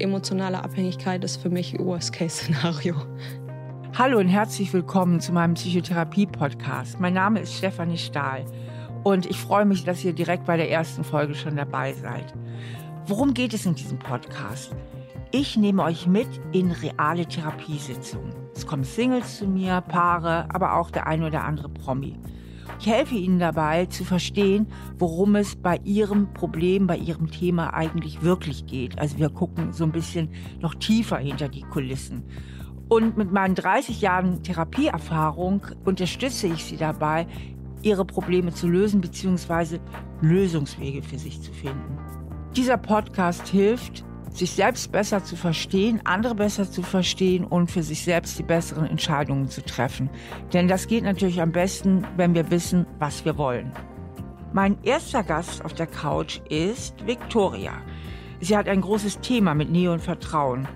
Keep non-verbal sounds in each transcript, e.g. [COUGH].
Emotionale Abhängigkeit ist für mich Worst-Case-Szenario. Hallo und herzlich willkommen zu meinem Psychotherapie-Podcast. Mein Name ist Stefanie Stahl und ich freue mich, dass ihr direkt bei der ersten Folge schon dabei seid. Worum geht es in diesem Podcast? Ich nehme euch mit in reale Therapiesitzungen. Es kommen Singles zu mir, Paare, aber auch der ein oder andere Promi. Ich helfe Ihnen dabei zu verstehen, worum es bei Ihrem Problem, bei Ihrem Thema eigentlich wirklich geht. Also wir gucken so ein bisschen noch tiefer hinter die Kulissen. Und mit meinen 30 Jahren Therapieerfahrung unterstütze ich Sie dabei, Ihre Probleme zu lösen bzw. Lösungswege für sich zu finden. Dieser Podcast hilft, sich selbst besser zu verstehen, andere besser zu verstehen und für sich selbst die besseren Entscheidungen zu treffen. Denn das geht natürlich am besten, wenn wir wissen, was wir wollen. Mein erster Gast auf der Couch ist Victoria. Sie hat ein großes Thema mit Nähe und Vertrauen.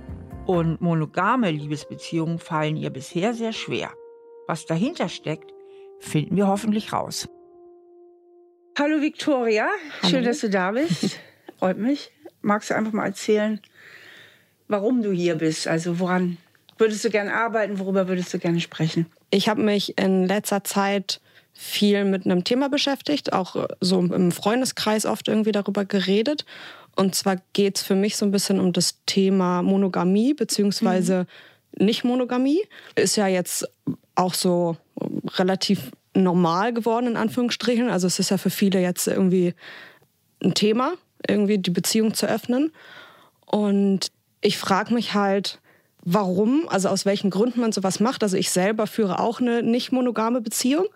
Und monogame Liebesbeziehungen fallen ihr bisher sehr schwer. Was dahinter steckt, finden wir hoffentlich raus. Hallo Victoria, Hallo. schön, dass du da bist. [LAUGHS] Freut mich magst du einfach mal erzählen, warum du hier bist? Also woran würdest du gerne arbeiten? Worüber würdest du gerne sprechen? Ich habe mich in letzter Zeit viel mit einem Thema beschäftigt, auch so im Freundeskreis oft irgendwie darüber geredet. Und zwar geht es für mich so ein bisschen um das Thema Monogamie beziehungsweise mhm. Nicht-Monogamie. Ist ja jetzt auch so relativ normal geworden, in Anführungsstrichen. Also es ist ja für viele jetzt irgendwie ein Thema irgendwie die Beziehung zu öffnen. Und ich frage mich halt, warum, also aus welchen Gründen man sowas macht. Also ich selber führe auch eine nicht monogame Beziehung.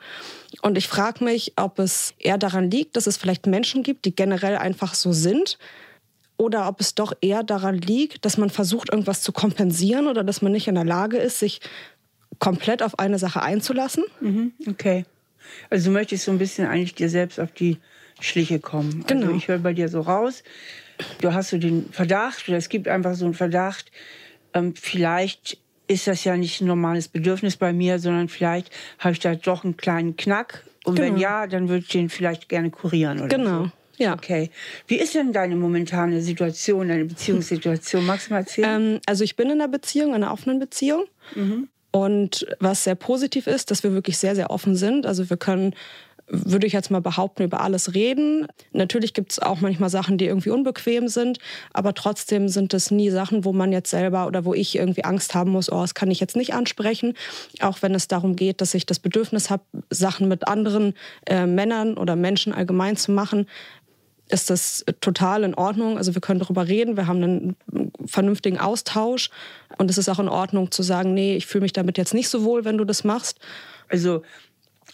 Und ich frage mich, ob es eher daran liegt, dass es vielleicht Menschen gibt, die generell einfach so sind. Oder ob es doch eher daran liegt, dass man versucht, irgendwas zu kompensieren oder dass man nicht in der Lage ist, sich komplett auf eine Sache einzulassen. Mhm, okay. Also du möchtest so ein bisschen eigentlich dir selbst auf die Schliche kommen. Also genau. Also ich höre bei dir so raus, du hast so den Verdacht, oder es gibt einfach so einen Verdacht, ähm, vielleicht ist das ja nicht ein normales Bedürfnis bei mir, sondern vielleicht habe ich da doch einen kleinen Knack. Und genau. wenn ja, dann würde ich den vielleicht gerne kurieren oder genau. so. Ja. Okay. Wie ist denn deine momentane Situation, deine Beziehungssituation? Magst du mal erzählen? Ähm, also ich bin in einer Beziehung, in einer offenen Beziehung. Mhm. Und was sehr positiv ist, dass wir wirklich sehr, sehr offen sind. Also wir können würde ich jetzt mal behaupten, über alles reden. Natürlich gibt es auch manchmal Sachen, die irgendwie unbequem sind, aber trotzdem sind es nie Sachen, wo man jetzt selber oder wo ich irgendwie Angst haben muss, oh, das kann ich jetzt nicht ansprechen. Auch wenn es darum geht, dass ich das Bedürfnis habe, Sachen mit anderen äh, Männern oder Menschen allgemein zu machen, ist das total in Ordnung. Also wir können darüber reden, wir haben einen vernünftigen Austausch und es ist auch in Ordnung zu sagen, nee, ich fühle mich damit jetzt nicht so wohl, wenn du das machst. Also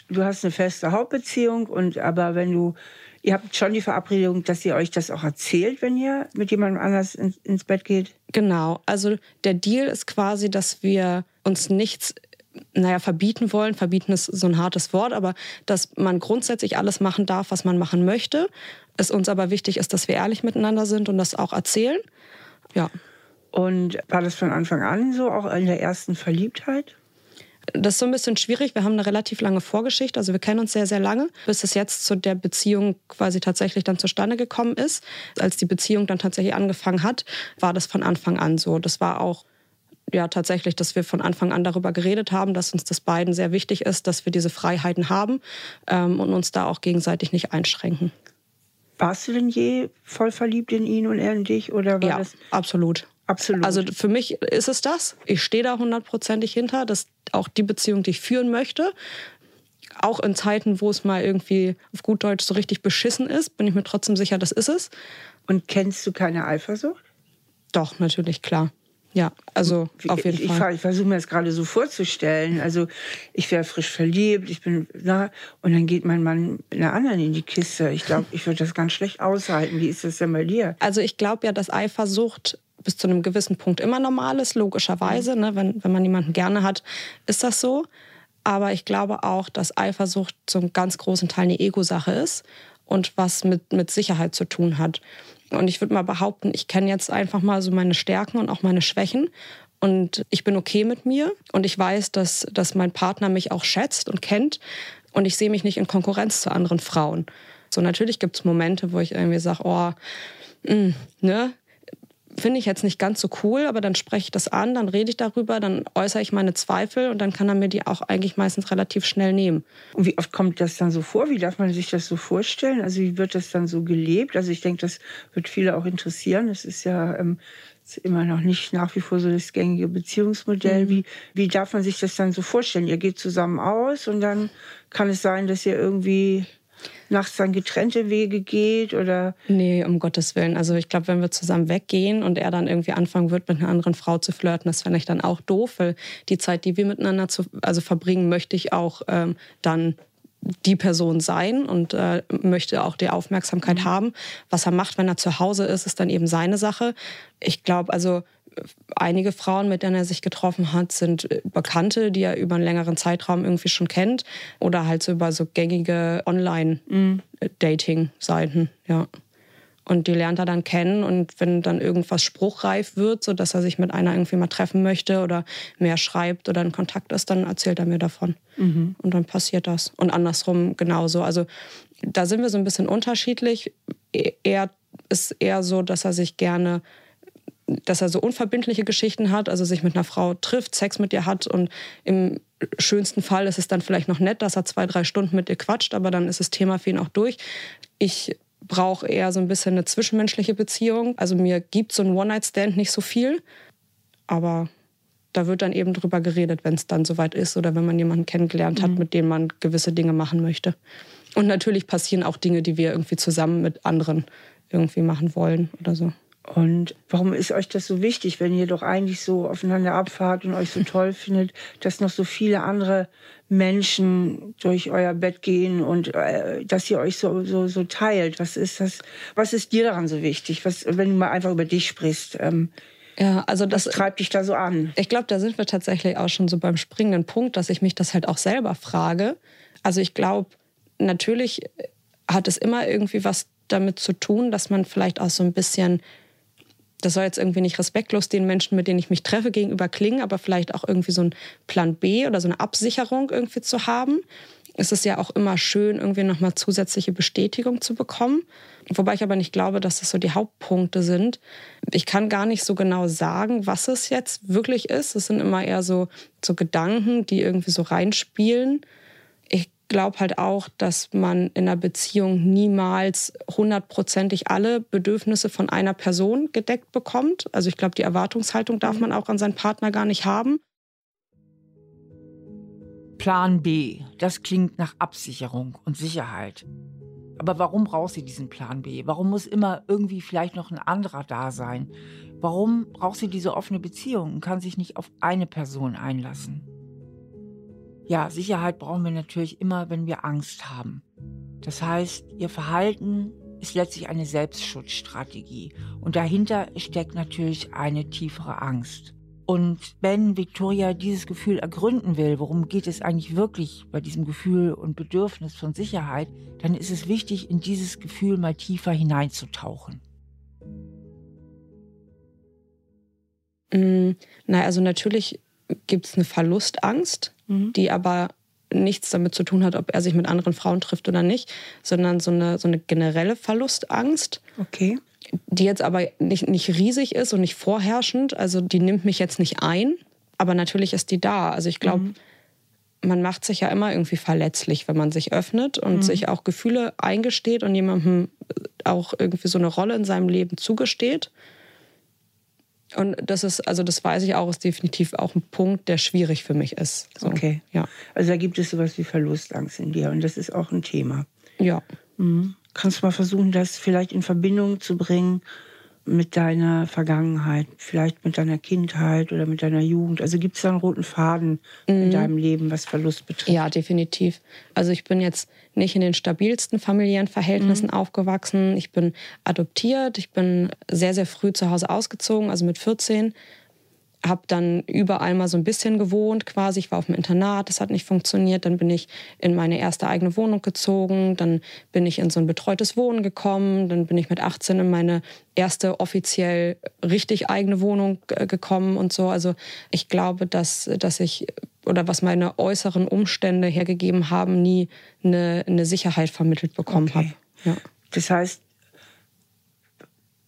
du hast eine feste Hauptbeziehung und aber wenn du ihr habt schon die Verabredung, dass ihr euch das auch erzählt, wenn ihr mit jemandem anders ins, ins Bett geht? Genau. Also der Deal ist quasi, dass wir uns nichts naja, verbieten wollen. Verbieten ist so ein hartes Wort, aber dass man grundsätzlich alles machen darf, was man machen möchte. Es uns aber wichtig ist, dass wir ehrlich miteinander sind und das auch erzählen. Ja. Und war das von Anfang an so, auch in der ersten Verliebtheit? Das ist so ein bisschen schwierig. Wir haben eine relativ lange Vorgeschichte, also wir kennen uns sehr, sehr lange, bis es jetzt zu der Beziehung quasi tatsächlich dann zustande gekommen ist. Als die Beziehung dann tatsächlich angefangen hat, war das von Anfang an so. Das war auch ja tatsächlich, dass wir von Anfang an darüber geredet haben, dass uns das beiden sehr wichtig ist, dass wir diese Freiheiten haben ähm, und uns da auch gegenseitig nicht einschränken. Warst du denn je voll verliebt in ihn und er in dich? Oder war ja, das absolut. Absolut. Also für mich ist es das. Ich stehe da hundertprozentig hinter. dass auch die Beziehung, die ich führen möchte. Auch in Zeiten, wo es mal irgendwie auf gut Deutsch so richtig beschissen ist, bin ich mir trotzdem sicher, das ist es. Und kennst du keine Eifersucht? Doch, natürlich, klar. Ja, also auf jeden ich, Fall. Ich, ich versuche mir das gerade so vorzustellen. Also ich wäre frisch verliebt, ich bin na und dann geht mein Mann mit einer anderen in die Kiste. Ich glaube, ich würde das ganz schlecht aushalten. Wie ist das denn bei dir? Also ich glaube ja, dass Eifersucht bis zu einem gewissen Punkt immer normal ist, logischerweise. Ne? Wenn, wenn man jemanden gerne hat, ist das so. Aber ich glaube auch, dass Eifersucht zum ganz großen Teil eine Ego-Sache ist und was mit, mit Sicherheit zu tun hat. Und ich würde mal behaupten, ich kenne jetzt einfach mal so meine Stärken und auch meine Schwächen. Und ich bin okay mit mir. Und ich weiß, dass, dass mein Partner mich auch schätzt und kennt. Und ich sehe mich nicht in Konkurrenz zu anderen Frauen. So, natürlich gibt es Momente, wo ich irgendwie sage, oh, mh, mm, ne, finde ich jetzt nicht ganz so cool, aber dann spreche ich das an, dann rede ich darüber, dann äußere ich meine Zweifel und dann kann er mir die auch eigentlich meistens relativ schnell nehmen. Und wie oft kommt das dann so vor? Wie darf man sich das so vorstellen? Also wie wird das dann so gelebt? Also ich denke, das wird viele auch interessieren. Es ist ja ähm, ist immer noch nicht nach wie vor so das gängige Beziehungsmodell. Mhm. Wie, wie darf man sich das dann so vorstellen? Ihr geht zusammen aus und dann kann es sein, dass ihr irgendwie nachts dann getrennte Wege geht oder? Nee, um Gottes Willen. Also ich glaube, wenn wir zusammen weggehen und er dann irgendwie anfangen wird, mit einer anderen Frau zu flirten, das fände ich dann auch doof, weil die Zeit, die wir miteinander zu, also verbringen, möchte ich auch ähm, dann die Person sein und äh, möchte auch die Aufmerksamkeit mhm. haben. Was er macht, wenn er zu Hause ist, ist dann eben seine Sache. Ich glaube, also einige Frauen, mit denen er sich getroffen hat, sind Bekannte, die er über einen längeren Zeitraum irgendwie schon kennt oder halt so über so gängige Online-Dating-Seiten, ja. Und die lernt er dann kennen und wenn dann irgendwas spruchreif wird, so dass er sich mit einer irgendwie mal treffen möchte oder mehr schreibt oder in Kontakt ist, dann erzählt er mir davon. Mhm. Und dann passiert das. Und andersrum genauso. Also da sind wir so ein bisschen unterschiedlich. Er ist eher so, dass er sich gerne dass er so unverbindliche Geschichten hat, also sich mit einer Frau trifft, Sex mit ihr hat und im schönsten Fall ist es dann vielleicht noch nett, dass er zwei, drei Stunden mit ihr quatscht, aber dann ist das Thema für ihn auch durch. Ich brauche eher so ein bisschen eine zwischenmenschliche Beziehung. Also mir gibt so ein One-Night-Stand nicht so viel, aber da wird dann eben drüber geredet, wenn es dann soweit ist oder wenn man jemanden kennengelernt hat, mhm. mit dem man gewisse Dinge machen möchte. Und natürlich passieren auch Dinge, die wir irgendwie zusammen mit anderen irgendwie machen wollen oder so. Und warum ist euch das so wichtig, wenn ihr doch eigentlich so aufeinander abfahrt und euch so toll [LAUGHS] findet, dass noch so viele andere Menschen durch euer Bett gehen und äh, dass ihr euch so, so, so teilt? Was ist das? Was ist dir daran so wichtig? Was, wenn du mal einfach über dich sprichst? Ähm, ja, also das Was treibt dich da so an. Ich glaube, da sind wir tatsächlich auch schon so beim springenden Punkt, dass ich mich das halt auch selber frage. Also ich glaube, natürlich hat es immer irgendwie was damit zu tun, dass man vielleicht auch so ein bisschen das soll jetzt irgendwie nicht respektlos den Menschen, mit denen ich mich treffe, gegenüber klingen, aber vielleicht auch irgendwie so ein Plan B oder so eine Absicherung irgendwie zu haben. Es ist ja auch immer schön, irgendwie nochmal zusätzliche Bestätigung zu bekommen. Wobei ich aber nicht glaube, dass das so die Hauptpunkte sind. Ich kann gar nicht so genau sagen, was es jetzt wirklich ist. Es sind immer eher so, so Gedanken, die irgendwie so reinspielen. Ich glaube halt auch, dass man in einer Beziehung niemals hundertprozentig alle Bedürfnisse von einer Person gedeckt bekommt. Also ich glaube, die Erwartungshaltung darf man auch an seinen Partner gar nicht haben. Plan B, das klingt nach Absicherung und Sicherheit. Aber warum brauchst du diesen Plan B? Warum muss immer irgendwie vielleicht noch ein anderer da sein? Warum brauchst du diese offene Beziehung und kann sich nicht auf eine Person einlassen? Ja, Sicherheit brauchen wir natürlich immer, wenn wir Angst haben. Das heißt, ihr Verhalten ist letztlich eine Selbstschutzstrategie und dahinter steckt natürlich eine tiefere Angst. Und wenn Victoria dieses Gefühl ergründen will, worum geht es eigentlich wirklich bei diesem Gefühl und Bedürfnis von Sicherheit, dann ist es wichtig, in dieses Gefühl mal tiefer hineinzutauchen. Mm, na, also natürlich gibt es eine Verlustangst, mhm. die aber nichts damit zu tun hat, ob er sich mit anderen Frauen trifft oder nicht, sondern so eine, so eine generelle Verlustangst. Okay. Die jetzt aber nicht, nicht riesig ist und nicht vorherrschend. Also die nimmt mich jetzt nicht ein, aber natürlich ist die da. Also ich glaube, mhm. man macht sich ja immer irgendwie verletzlich, wenn man sich öffnet und mhm. sich auch Gefühle eingesteht und jemandem auch irgendwie so eine Rolle in seinem Leben zugesteht. Und das ist, also das weiß ich auch, ist definitiv auch ein Punkt, der schwierig für mich ist. So, okay. Ja. Also da gibt es sowas wie Verlustangst in dir und das ist auch ein Thema. Ja. Mhm. Kannst du mal versuchen, das vielleicht in Verbindung zu bringen mit deiner Vergangenheit, vielleicht mit deiner Kindheit oder mit deiner Jugend? Also gibt es da einen roten Faden mhm. in deinem Leben, was Verlust betrifft? Ja, definitiv. Also ich bin jetzt nicht in den stabilsten familiären Verhältnissen mhm. aufgewachsen. Ich bin adoptiert. Ich bin sehr, sehr früh zu Hause ausgezogen, also mit 14 habe dann überall mal so ein bisschen gewohnt quasi. Ich war auf dem Internat, das hat nicht funktioniert. Dann bin ich in meine erste eigene Wohnung gezogen. Dann bin ich in so ein betreutes Wohnen gekommen. Dann bin ich mit 18 in meine erste offiziell richtig eigene Wohnung gekommen und so. Also ich glaube, dass, dass ich oder was meine äußeren Umstände hergegeben haben, nie eine, eine Sicherheit vermittelt bekommen okay. habe. Ja. Das heißt,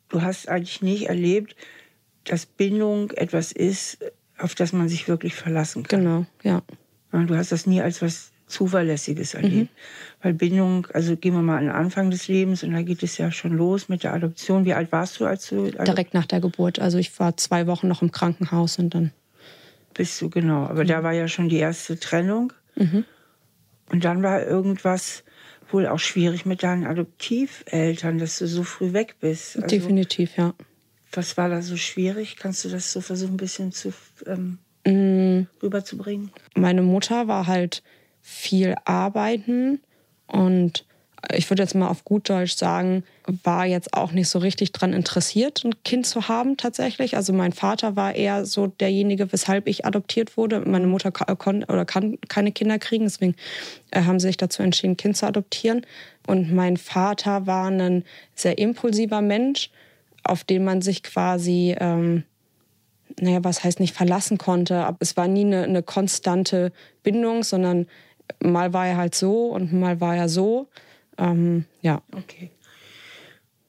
du hast eigentlich nicht erlebt, dass Bindung etwas ist, auf das man sich wirklich verlassen kann. Genau, ja. Du hast das nie als was Zuverlässiges erlebt. Mhm. Weil Bindung, also gehen wir mal an den Anfang des Lebens und da geht es ja schon los mit der Adoption. Wie alt warst du, als du. Direkt nach der Geburt. Also ich war zwei Wochen noch im Krankenhaus und dann. Bist du, genau. Aber mhm. da war ja schon die erste Trennung. Mhm. Und dann war irgendwas wohl auch schwierig mit deinen Adoptiveltern, dass du so früh weg bist. Also, Definitiv, ja. Was war da so schwierig? Kannst du das so versuchen, ein bisschen zu ähm, mm. rüberzubringen? Meine Mutter war halt viel arbeiten und ich würde jetzt mal auf gut Deutsch sagen, war jetzt auch nicht so richtig daran interessiert, ein Kind zu haben tatsächlich. Also mein Vater war eher so derjenige, weshalb ich adoptiert wurde. Meine Mutter kann, oder kann keine Kinder kriegen, deswegen äh, haben sie sich dazu entschieden, ein Kind zu adoptieren. Und mein Vater war ein sehr impulsiver Mensch, auf den man sich quasi, ähm, naja, was heißt nicht verlassen konnte. Aber es war nie eine, eine konstante Bindung, sondern mal war er halt so und mal war er so. Ähm, ja. Okay.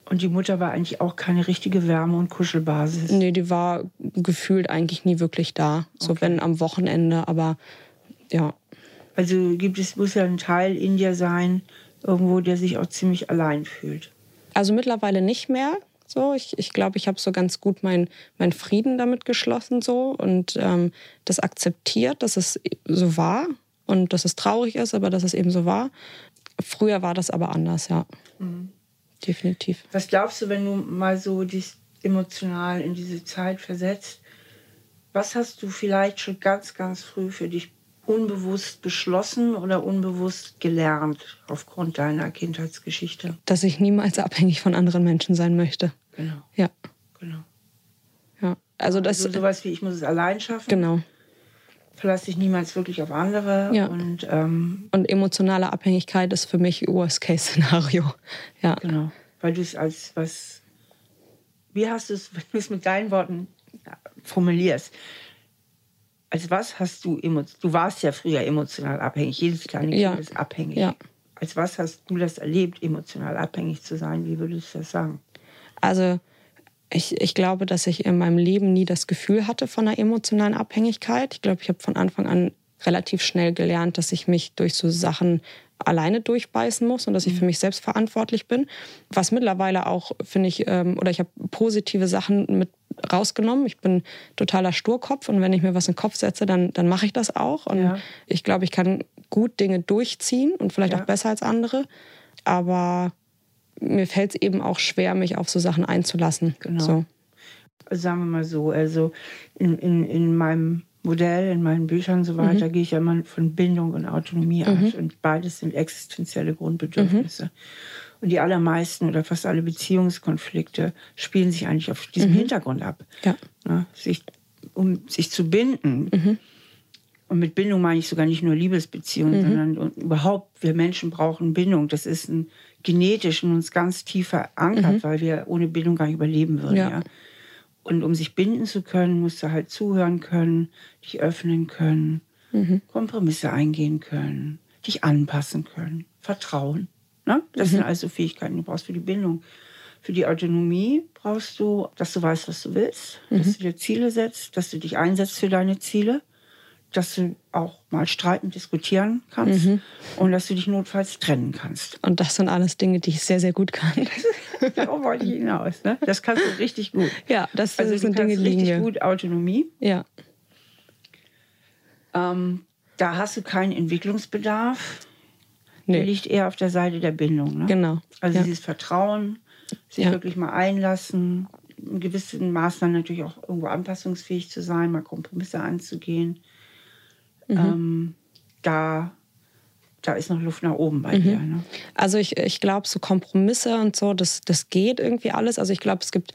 Und die Mutter war eigentlich auch keine richtige Wärme- und Kuschelbasis? Nee, die war gefühlt eigentlich nie wirklich da. So okay. wenn am Wochenende, aber ja. Also gibt es, muss ja ein Teil in dir sein, irgendwo, der sich auch ziemlich allein fühlt. Also mittlerweile nicht mehr. So, ich, ich glaube, ich habe so ganz gut meinen mein Frieden damit geschlossen so und ähm, das akzeptiert, dass es so war und dass es traurig ist, aber dass es eben so war. Früher war das aber anders, ja. Mhm. Definitiv. Was glaubst du, wenn du mal so dich emotional in diese Zeit versetzt? Was hast du vielleicht schon ganz, ganz früh für dich unbewusst beschlossen oder unbewusst gelernt aufgrund deiner Kindheitsgeschichte? Dass ich niemals abhängig von anderen Menschen sein möchte. Genau. Ja. Genau. Ja. Also das also sowas wie ich muss es allein schaffen. Genau verlasse dich niemals wirklich auf andere. Ja. Und, ähm, und emotionale Abhängigkeit ist für mich Worst-Case-Szenario. [LAUGHS] Ja. Genau. Weil du es als was. Wie hast du es, [LAUGHS] wenn du es mit deinen Worten formulierst? Als was hast du emotional. Du warst ja früher emotional abhängig. Jedes kleine Kind ja. ist abhängig. Ja. Als was hast du das erlebt, emotional abhängig zu sein? Wie würdest du das sagen? Also ich, ich glaube, dass ich in meinem Leben nie das Gefühl hatte von einer emotionalen Abhängigkeit. Ich glaube, ich habe von Anfang an relativ schnell gelernt, dass ich mich durch so Sachen alleine durchbeißen muss und dass ich für mhm. mich selbst verantwortlich bin. Was mittlerweile auch, finde ich, ähm, oder ich habe positive Sachen mit rausgenommen. Ich bin totaler Sturkopf und wenn ich mir was in den Kopf setze, dann, dann mache ich das auch. Und ja. ich glaube, ich kann gut Dinge durchziehen und vielleicht ja. auch besser als andere. Aber mir fällt es eben auch schwer, mich auf so Sachen einzulassen. Genau. So. Sagen wir mal so, also in, in, in meinem Modell, in meinen Büchern und so weiter, mhm. gehe ich ja immer von Bindung und Autonomie mhm. aus. Und beides sind existenzielle Grundbedürfnisse. Mhm. Und die allermeisten oder fast alle Beziehungskonflikte spielen sich eigentlich auf diesem mhm. Hintergrund ab. Ja. Ja, sich, um sich zu binden. Mhm. Und mit Bindung meine ich sogar nicht nur Liebesbeziehungen, mhm. sondern überhaupt, wir Menschen brauchen Bindung. Das ist ein genetisch in uns ganz tief verankert, mhm. weil wir ohne Bindung gar nicht überleben würden. Ja. ja. Und um sich binden zu können, musst du halt zuhören können, dich öffnen können, mhm. Kompromisse eingehen können, dich anpassen können, vertrauen. Ne? Das mhm. sind also Fähigkeiten, die du brauchst für die Bindung. Für die Autonomie brauchst du, dass du weißt, was du willst, dass mhm. du dir Ziele setzt, dass du dich einsetzt für deine Ziele dass du auch mal streiten, diskutieren kannst mhm. und dass du dich notfalls trennen kannst. Und das sind alles Dinge, die ich sehr, sehr gut kann. [LAUGHS] Darauf wollte ich hinaus. Ne? Das kannst du richtig gut. Ja, das, also sind Dinge, die richtig Linie. gut Autonomie. Ja. Ähm, da hast du keinen Entwicklungsbedarf. Nee. Der liegt eher auf der Seite der Bindung. Ne? Genau. Also ja. dieses Vertrauen, sich ja. wirklich mal einlassen, in gewissen Maßnahmen natürlich auch irgendwo anpassungsfähig zu sein, mal Kompromisse anzugehen. Mhm. Ähm, da, da ist noch Luft nach oben bei mhm. dir. Ne? Also ich, ich glaube, so Kompromisse und so, das, das geht irgendwie alles. Also ich glaube, es gibt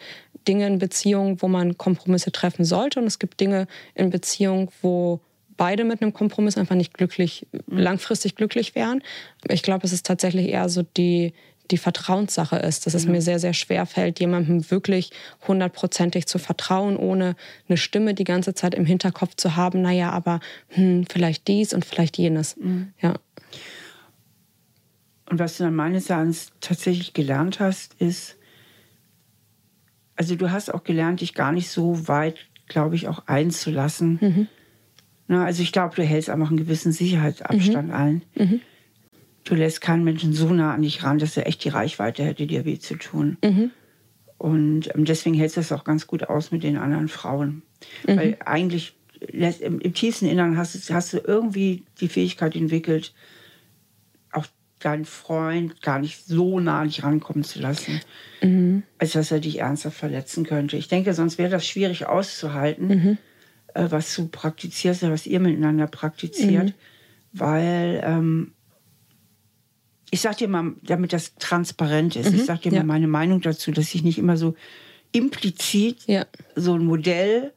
Dinge in Beziehungen, wo man Kompromisse treffen sollte und es gibt Dinge in Beziehungen, wo beide mit einem Kompromiss einfach nicht glücklich, mhm. langfristig glücklich wären. Ich glaube, es ist tatsächlich eher so die, die Vertrauenssache ist, dass es mir sehr, sehr schwer fällt, jemandem wirklich hundertprozentig zu vertrauen, ohne eine Stimme die ganze Zeit im Hinterkopf zu haben, naja, aber hm, vielleicht dies und vielleicht jenes. Mhm. Ja. Und was du dann meines Erachtens tatsächlich gelernt hast, ist, also du hast auch gelernt, dich gar nicht so weit, glaube ich, auch einzulassen. Mhm. Na, also ich glaube, du hältst einfach einen gewissen Sicherheitsabstand mhm. ein. Mhm. Du lässt keinen Menschen so nah an dich ran, dass er echt die Reichweite hätte, dir weh zu tun. Mhm. Und ähm, deswegen hältst du es auch ganz gut aus mit den anderen Frauen. Mhm. Weil eigentlich lässt, im, im, tiefsten Innern hast, hast du irgendwie die Fähigkeit entwickelt, auch deinen Freund gar nicht so nah an dich rankommen zu lassen, mhm. als dass er dich ernsthaft verletzen könnte. Ich denke, sonst wäre das schwierig auszuhalten, mhm. Äh, was du praktizierst, was ihr miteinander praktiziert, mhm. weil ähm, ich sage dir mal, damit das transparent ist, ich mhm. sage dir ja. mal meine Meinung dazu, dass ich nicht immer so implizit ja. so ein Modell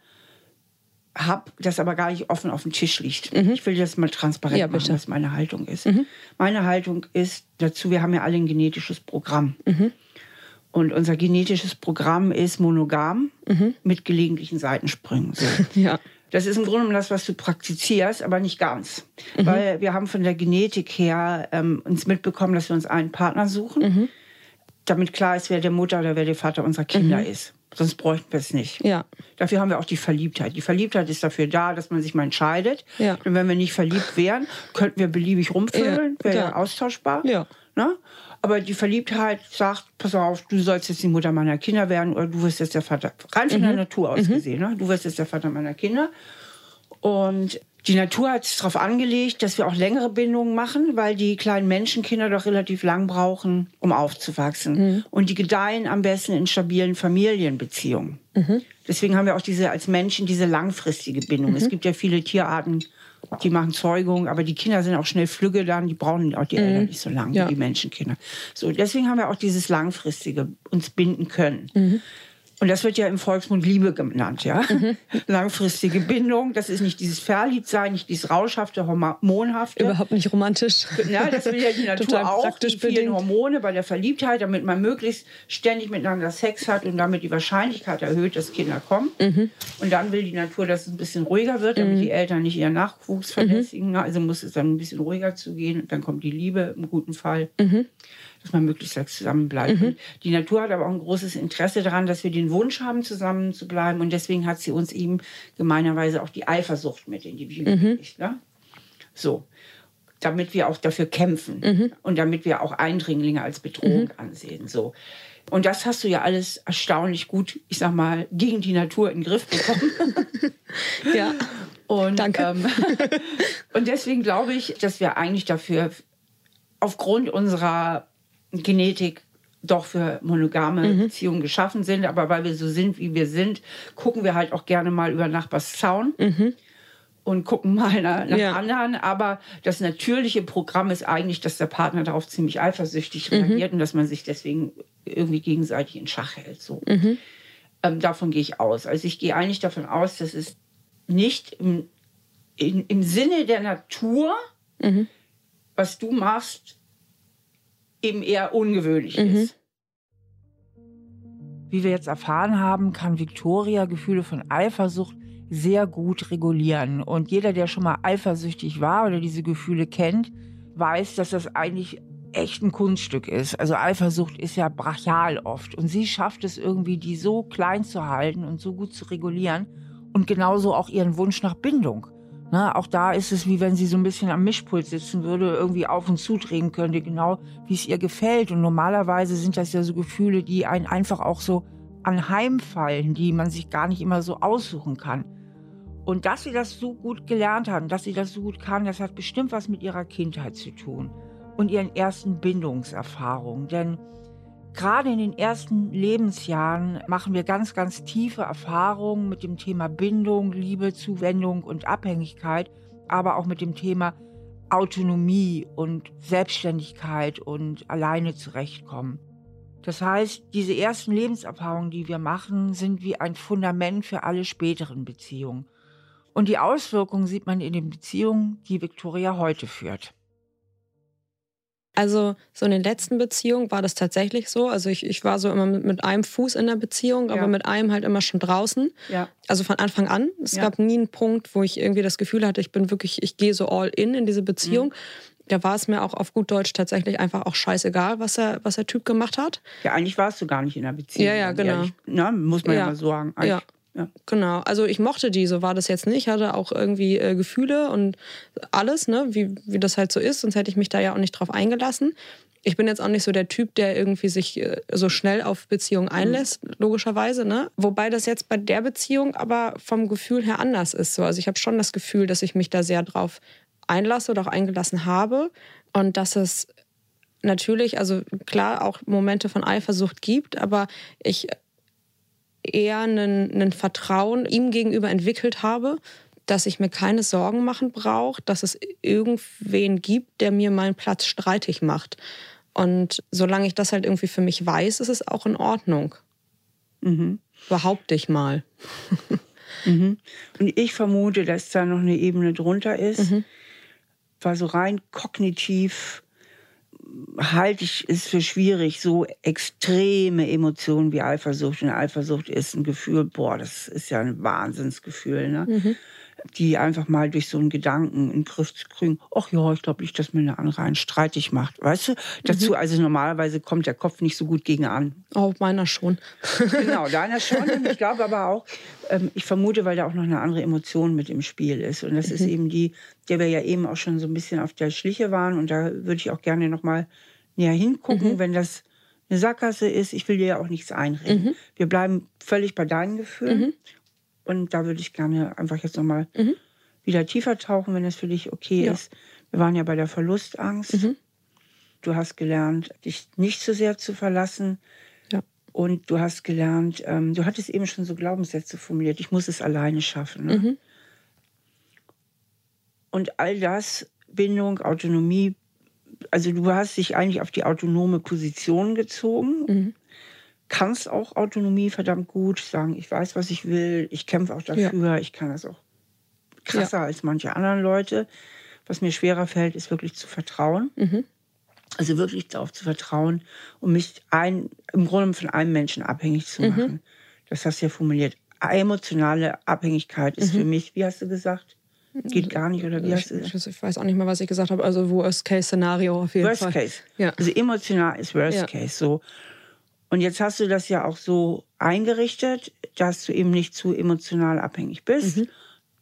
habe, das aber gar nicht offen auf dem Tisch liegt. Mhm. Ich will das mal transparent ja, machen, was meine Haltung ist. Mhm. Meine Haltung ist dazu, wir haben ja alle ein genetisches Programm. Mhm. Und unser genetisches Programm ist monogam mhm. mit gelegentlichen Seitensprüngen. So. [LAUGHS] ja. Das ist im Grunde das, was du praktizierst, aber nicht ganz. Mhm. Weil wir haben von der Genetik her ähm, uns mitbekommen, dass wir uns einen Partner suchen, mhm. damit klar ist, wer der Mutter oder wer der Vater unserer Kinder ist. Sonst bräuchten wir es nicht. Ja. Dafür haben wir auch die Verliebtheit. Die Verliebtheit ist dafür da, dass man sich mal entscheidet. Ja. Und wenn wir nicht verliebt wären, könnten wir beliebig rumvögeln, ja. wäre ja austauschbar. Ja. Ne? Aber die Verliebtheit sagt, pass auf, du sollst jetzt die Mutter meiner Kinder werden oder du wirst jetzt der Vater. Rein von mhm. der Natur aus mhm. gesehen, ne? du wirst jetzt der Vater meiner Kinder. Und die Natur hat es darauf angelegt, dass wir auch längere Bindungen machen, weil die kleinen Menschenkinder doch relativ lang brauchen, um aufzuwachsen. Mhm. Und die gedeihen am besten in stabilen Familienbeziehungen. Mhm. Deswegen haben wir auch diese als Menschen diese langfristige Bindung. Mhm. Es gibt ja viele Tierarten, die machen Zeugung, aber die Kinder sind auch schnell flügge dann, die brauchen auch die Eltern mhm. nicht so lange ja. wie die Menschenkinder. So, deswegen haben wir auch dieses langfristige uns binden können. Mhm. Und das wird ja im Volksmund Liebe genannt, ja. Mhm. [LAUGHS] Langfristige Bindung, das ist nicht dieses Verliebtsein, nicht dieses rauschhafte, hormonhafte. Überhaupt nicht romantisch. Ja, das will ja die [LAUGHS] Natur auch, die vielen bedingt. Hormone bei der Verliebtheit, damit man möglichst ständig miteinander Sex hat und damit die Wahrscheinlichkeit erhöht, dass Kinder kommen. Mhm. Und dann will die Natur, dass es ein bisschen ruhiger wird, damit mhm. die Eltern nicht ihren Nachwuchs verlässigen. Mhm. Also muss es dann ein bisschen ruhiger zugehen. Und dann kommt die Liebe im guten Fall. Dass man möglichst lang zusammen bleibt. Mhm. Die Natur hat aber auch ein großes Interesse daran, dass wir den Wunsch haben, zusammen zu bleiben. Und deswegen hat sie uns eben gemeinerweise auch die Eifersucht mit in die Bibel mhm. gelegt. Ne? So. Damit wir auch dafür kämpfen mhm. und damit wir auch Eindringlinge als Bedrohung mhm. ansehen. So. Und das hast du ja alles erstaunlich gut, ich sag mal, gegen die Natur in den Griff bekommen. [LAUGHS] ja. Und, Danke. Ähm, [LAUGHS] und deswegen glaube ich, dass wir eigentlich dafür aufgrund unserer Genetik doch für monogame mhm. Beziehungen geschaffen sind. Aber weil wir so sind, wie wir sind, gucken wir halt auch gerne mal über Nachbars Zaun. Mhm. Und gucken mal nach, nach ja. anderen. Aber das natürliche Programm ist eigentlich, dass der Partner darauf ziemlich eifersüchtig mhm. reagiert und dass man sich deswegen irgendwie gegenseitig in Schach hält. So. Mhm. Ähm, davon gehe ich aus. Also ich gehe eigentlich davon aus, dass es nicht im, in, im Sinne der Natur, mhm. was du machst, eben eher ungewöhnlich mhm. ist. Wie wir jetzt erfahren haben, kann Victoria Gefühle von Eifersucht sehr gut regulieren. Und jeder, der schon mal eifersüchtig war oder diese Gefühle kennt, weiß, dass das eigentlich echt ein Kunststück ist. Also Eifersucht ist ja brachial oft. Und sie schafft es irgendwie, die so klein zu halten und so gut zu regulieren. Und genauso auch ihren Wunsch nach Bindung. Ne, auch da ist es wie wenn sie so ein bisschen am Mischpult sitzen würde, irgendwie auf und zudrehen könnte, genau wie es ihr gefällt. Und normalerweise sind das ja so Gefühle, die einen einfach auch so anheimfallen, die man sich gar nicht immer so aussuchen kann. Und dass sie das so gut gelernt hat, dass sie das so gut kann, das hat bestimmt was mit ihrer Kindheit zu tun und ihren ersten Bindungserfahrungen. Denn Gerade in den ersten Lebensjahren machen wir ganz, ganz tiefe Erfahrungen mit dem Thema Bindung, Liebe, Zuwendung und Abhängigkeit, aber auch mit dem Thema Autonomie und Selbstständigkeit und alleine zurechtkommen. Das heißt, diese ersten Lebenserfahrungen, die wir machen, sind wie ein Fundament für alle späteren Beziehungen. Und die Auswirkungen sieht man in den Beziehungen, die Victoria heute führt. Also so in den letzten Beziehungen war das tatsächlich so. Also ich, ich war so immer mit, mit einem Fuß in der Beziehung, aber ja. mit einem halt immer schon draußen. Ja. Also von Anfang an. Es ja. gab nie einen Punkt, wo ich irgendwie das Gefühl hatte, ich bin wirklich, ich gehe so all in in diese Beziehung. Mhm. da war es mir auch auf gut Deutsch tatsächlich einfach auch scheißegal, was er, was der Typ gemacht hat. Ja, eigentlich warst du gar nicht in der Beziehung. Ja, ja, genau. Ehrlich, na, muss man ja, ja mal sagen. Eigentlich, ja. Ja. Genau, also ich mochte die, so war das jetzt nicht. Ich hatte auch irgendwie äh, Gefühle und alles, ne, wie, wie das halt so ist, sonst hätte ich mich da ja auch nicht drauf eingelassen. Ich bin jetzt auch nicht so der Typ, der irgendwie sich äh, so schnell auf Beziehungen einlässt, mhm. logischerweise. Ne? Wobei das jetzt bei der Beziehung aber vom Gefühl her anders ist. So. Also ich habe schon das Gefühl, dass ich mich da sehr drauf einlasse oder auch eingelassen habe. Und dass es natürlich, also klar, auch Momente von Eifersucht gibt, aber ich eher ein Vertrauen ihm gegenüber entwickelt habe, dass ich mir keine Sorgen machen brauche, dass es irgendwen gibt, der mir meinen Platz streitig macht. Und solange ich das halt irgendwie für mich weiß, ist es auch in Ordnung. Mhm. Behaupte ich mal. [LAUGHS] mhm. Und ich vermute, dass da noch eine Ebene drunter ist, mhm. weil so rein kognitiv halte ich es für schwierig, so extreme Emotionen wie Eifersucht. Und Eifersucht ist ein Gefühl, boah, das ist ja ein Wahnsinnsgefühl. Ne? Mhm die einfach mal durch so einen Gedanken in den Griff zu kriegen, ach ja, ich glaube nicht, dass mir eine andere einen streitig macht. Weißt du? Mhm. Dazu, also normalerweise kommt der Kopf nicht so gut gegen an. Oh, meiner schon. [LAUGHS] genau, deiner schon. ich glaube aber auch, ähm, ich vermute, weil da auch noch eine andere Emotion mit im Spiel ist. Und das mhm. ist eben die, der wir ja eben auch schon so ein bisschen auf der Schliche waren. Und da würde ich auch gerne noch mal näher hingucken, mhm. wenn das eine Sackgasse ist. Ich will dir ja auch nichts einreden. Mhm. Wir bleiben völlig bei deinen Gefühlen. Mhm. Und da würde ich gerne einfach jetzt nochmal mhm. wieder tiefer tauchen, wenn das für dich okay ja. ist. Wir waren ja bei der Verlustangst. Mhm. Du hast gelernt, dich nicht so sehr zu verlassen. Ja. Und du hast gelernt, ähm, du hattest eben schon so Glaubenssätze formuliert, ich muss es alleine schaffen. Ne? Mhm. Und all das, Bindung, Autonomie, also du hast dich eigentlich auf die autonome Position gezogen. Kannst auch Autonomie verdammt gut sagen, ich weiß, was ich will, ich kämpfe auch dafür, ja. ich kann das auch krasser ja. als manche anderen Leute. Was mir schwerer fällt, ist wirklich zu vertrauen. Mhm. Also wirklich darauf zu vertrauen und mich ein, im Grunde von einem Menschen abhängig zu mhm. machen. Mhm. Das hast du ja formuliert. Emotionale Abhängigkeit ist mhm. für mich, wie hast du gesagt? Geht gar nicht, oder wie hast du gesagt? Ich weiß auch nicht mehr, was ich gesagt habe. Also Worst-Case-Szenario auf jeden Worst Fall. Worst Case. Ja. Also emotional ist Worst ja. Case. So. Und jetzt hast du das ja auch so eingerichtet, dass du eben nicht zu emotional abhängig bist. Mhm.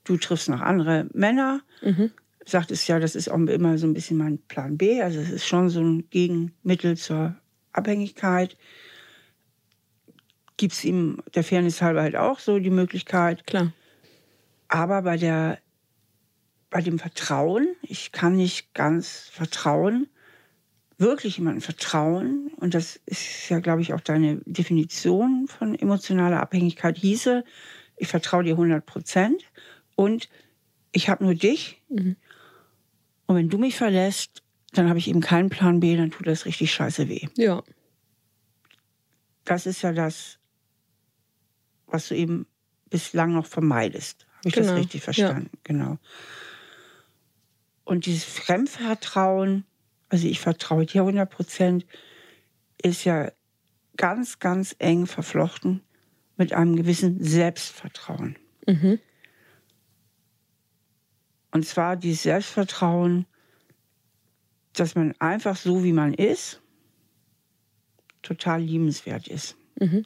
Du triffst noch andere Männer. Mhm. Sagtest ja, das ist auch immer so ein bisschen mein Plan B. Also es ist schon so ein Gegenmittel zur Abhängigkeit. Gibt es ihm der Fairness halber halt auch so die Möglichkeit. Klar. Aber bei der bei dem Vertrauen, ich kann nicht ganz vertrauen, wirklich jemandem vertrauen, und das ist ja, glaube ich, auch deine Definition von emotionaler Abhängigkeit, hieße, ich vertraue dir 100 Prozent und ich habe nur dich. Mhm. Und wenn du mich verlässt, dann habe ich eben keinen Plan B, dann tut das richtig scheiße weh. Ja. Das ist ja das, was du eben bislang noch vermeidest. Habe ich genau. das richtig verstanden? Ja. Genau. Und dieses Fremdvertrauen, also ich vertraue dir 100 Prozent, ist ja ganz, ganz eng verflochten mit einem gewissen Selbstvertrauen. Mhm. Und zwar dieses Selbstvertrauen, dass man einfach so, wie man ist, total liebenswert ist. Mhm.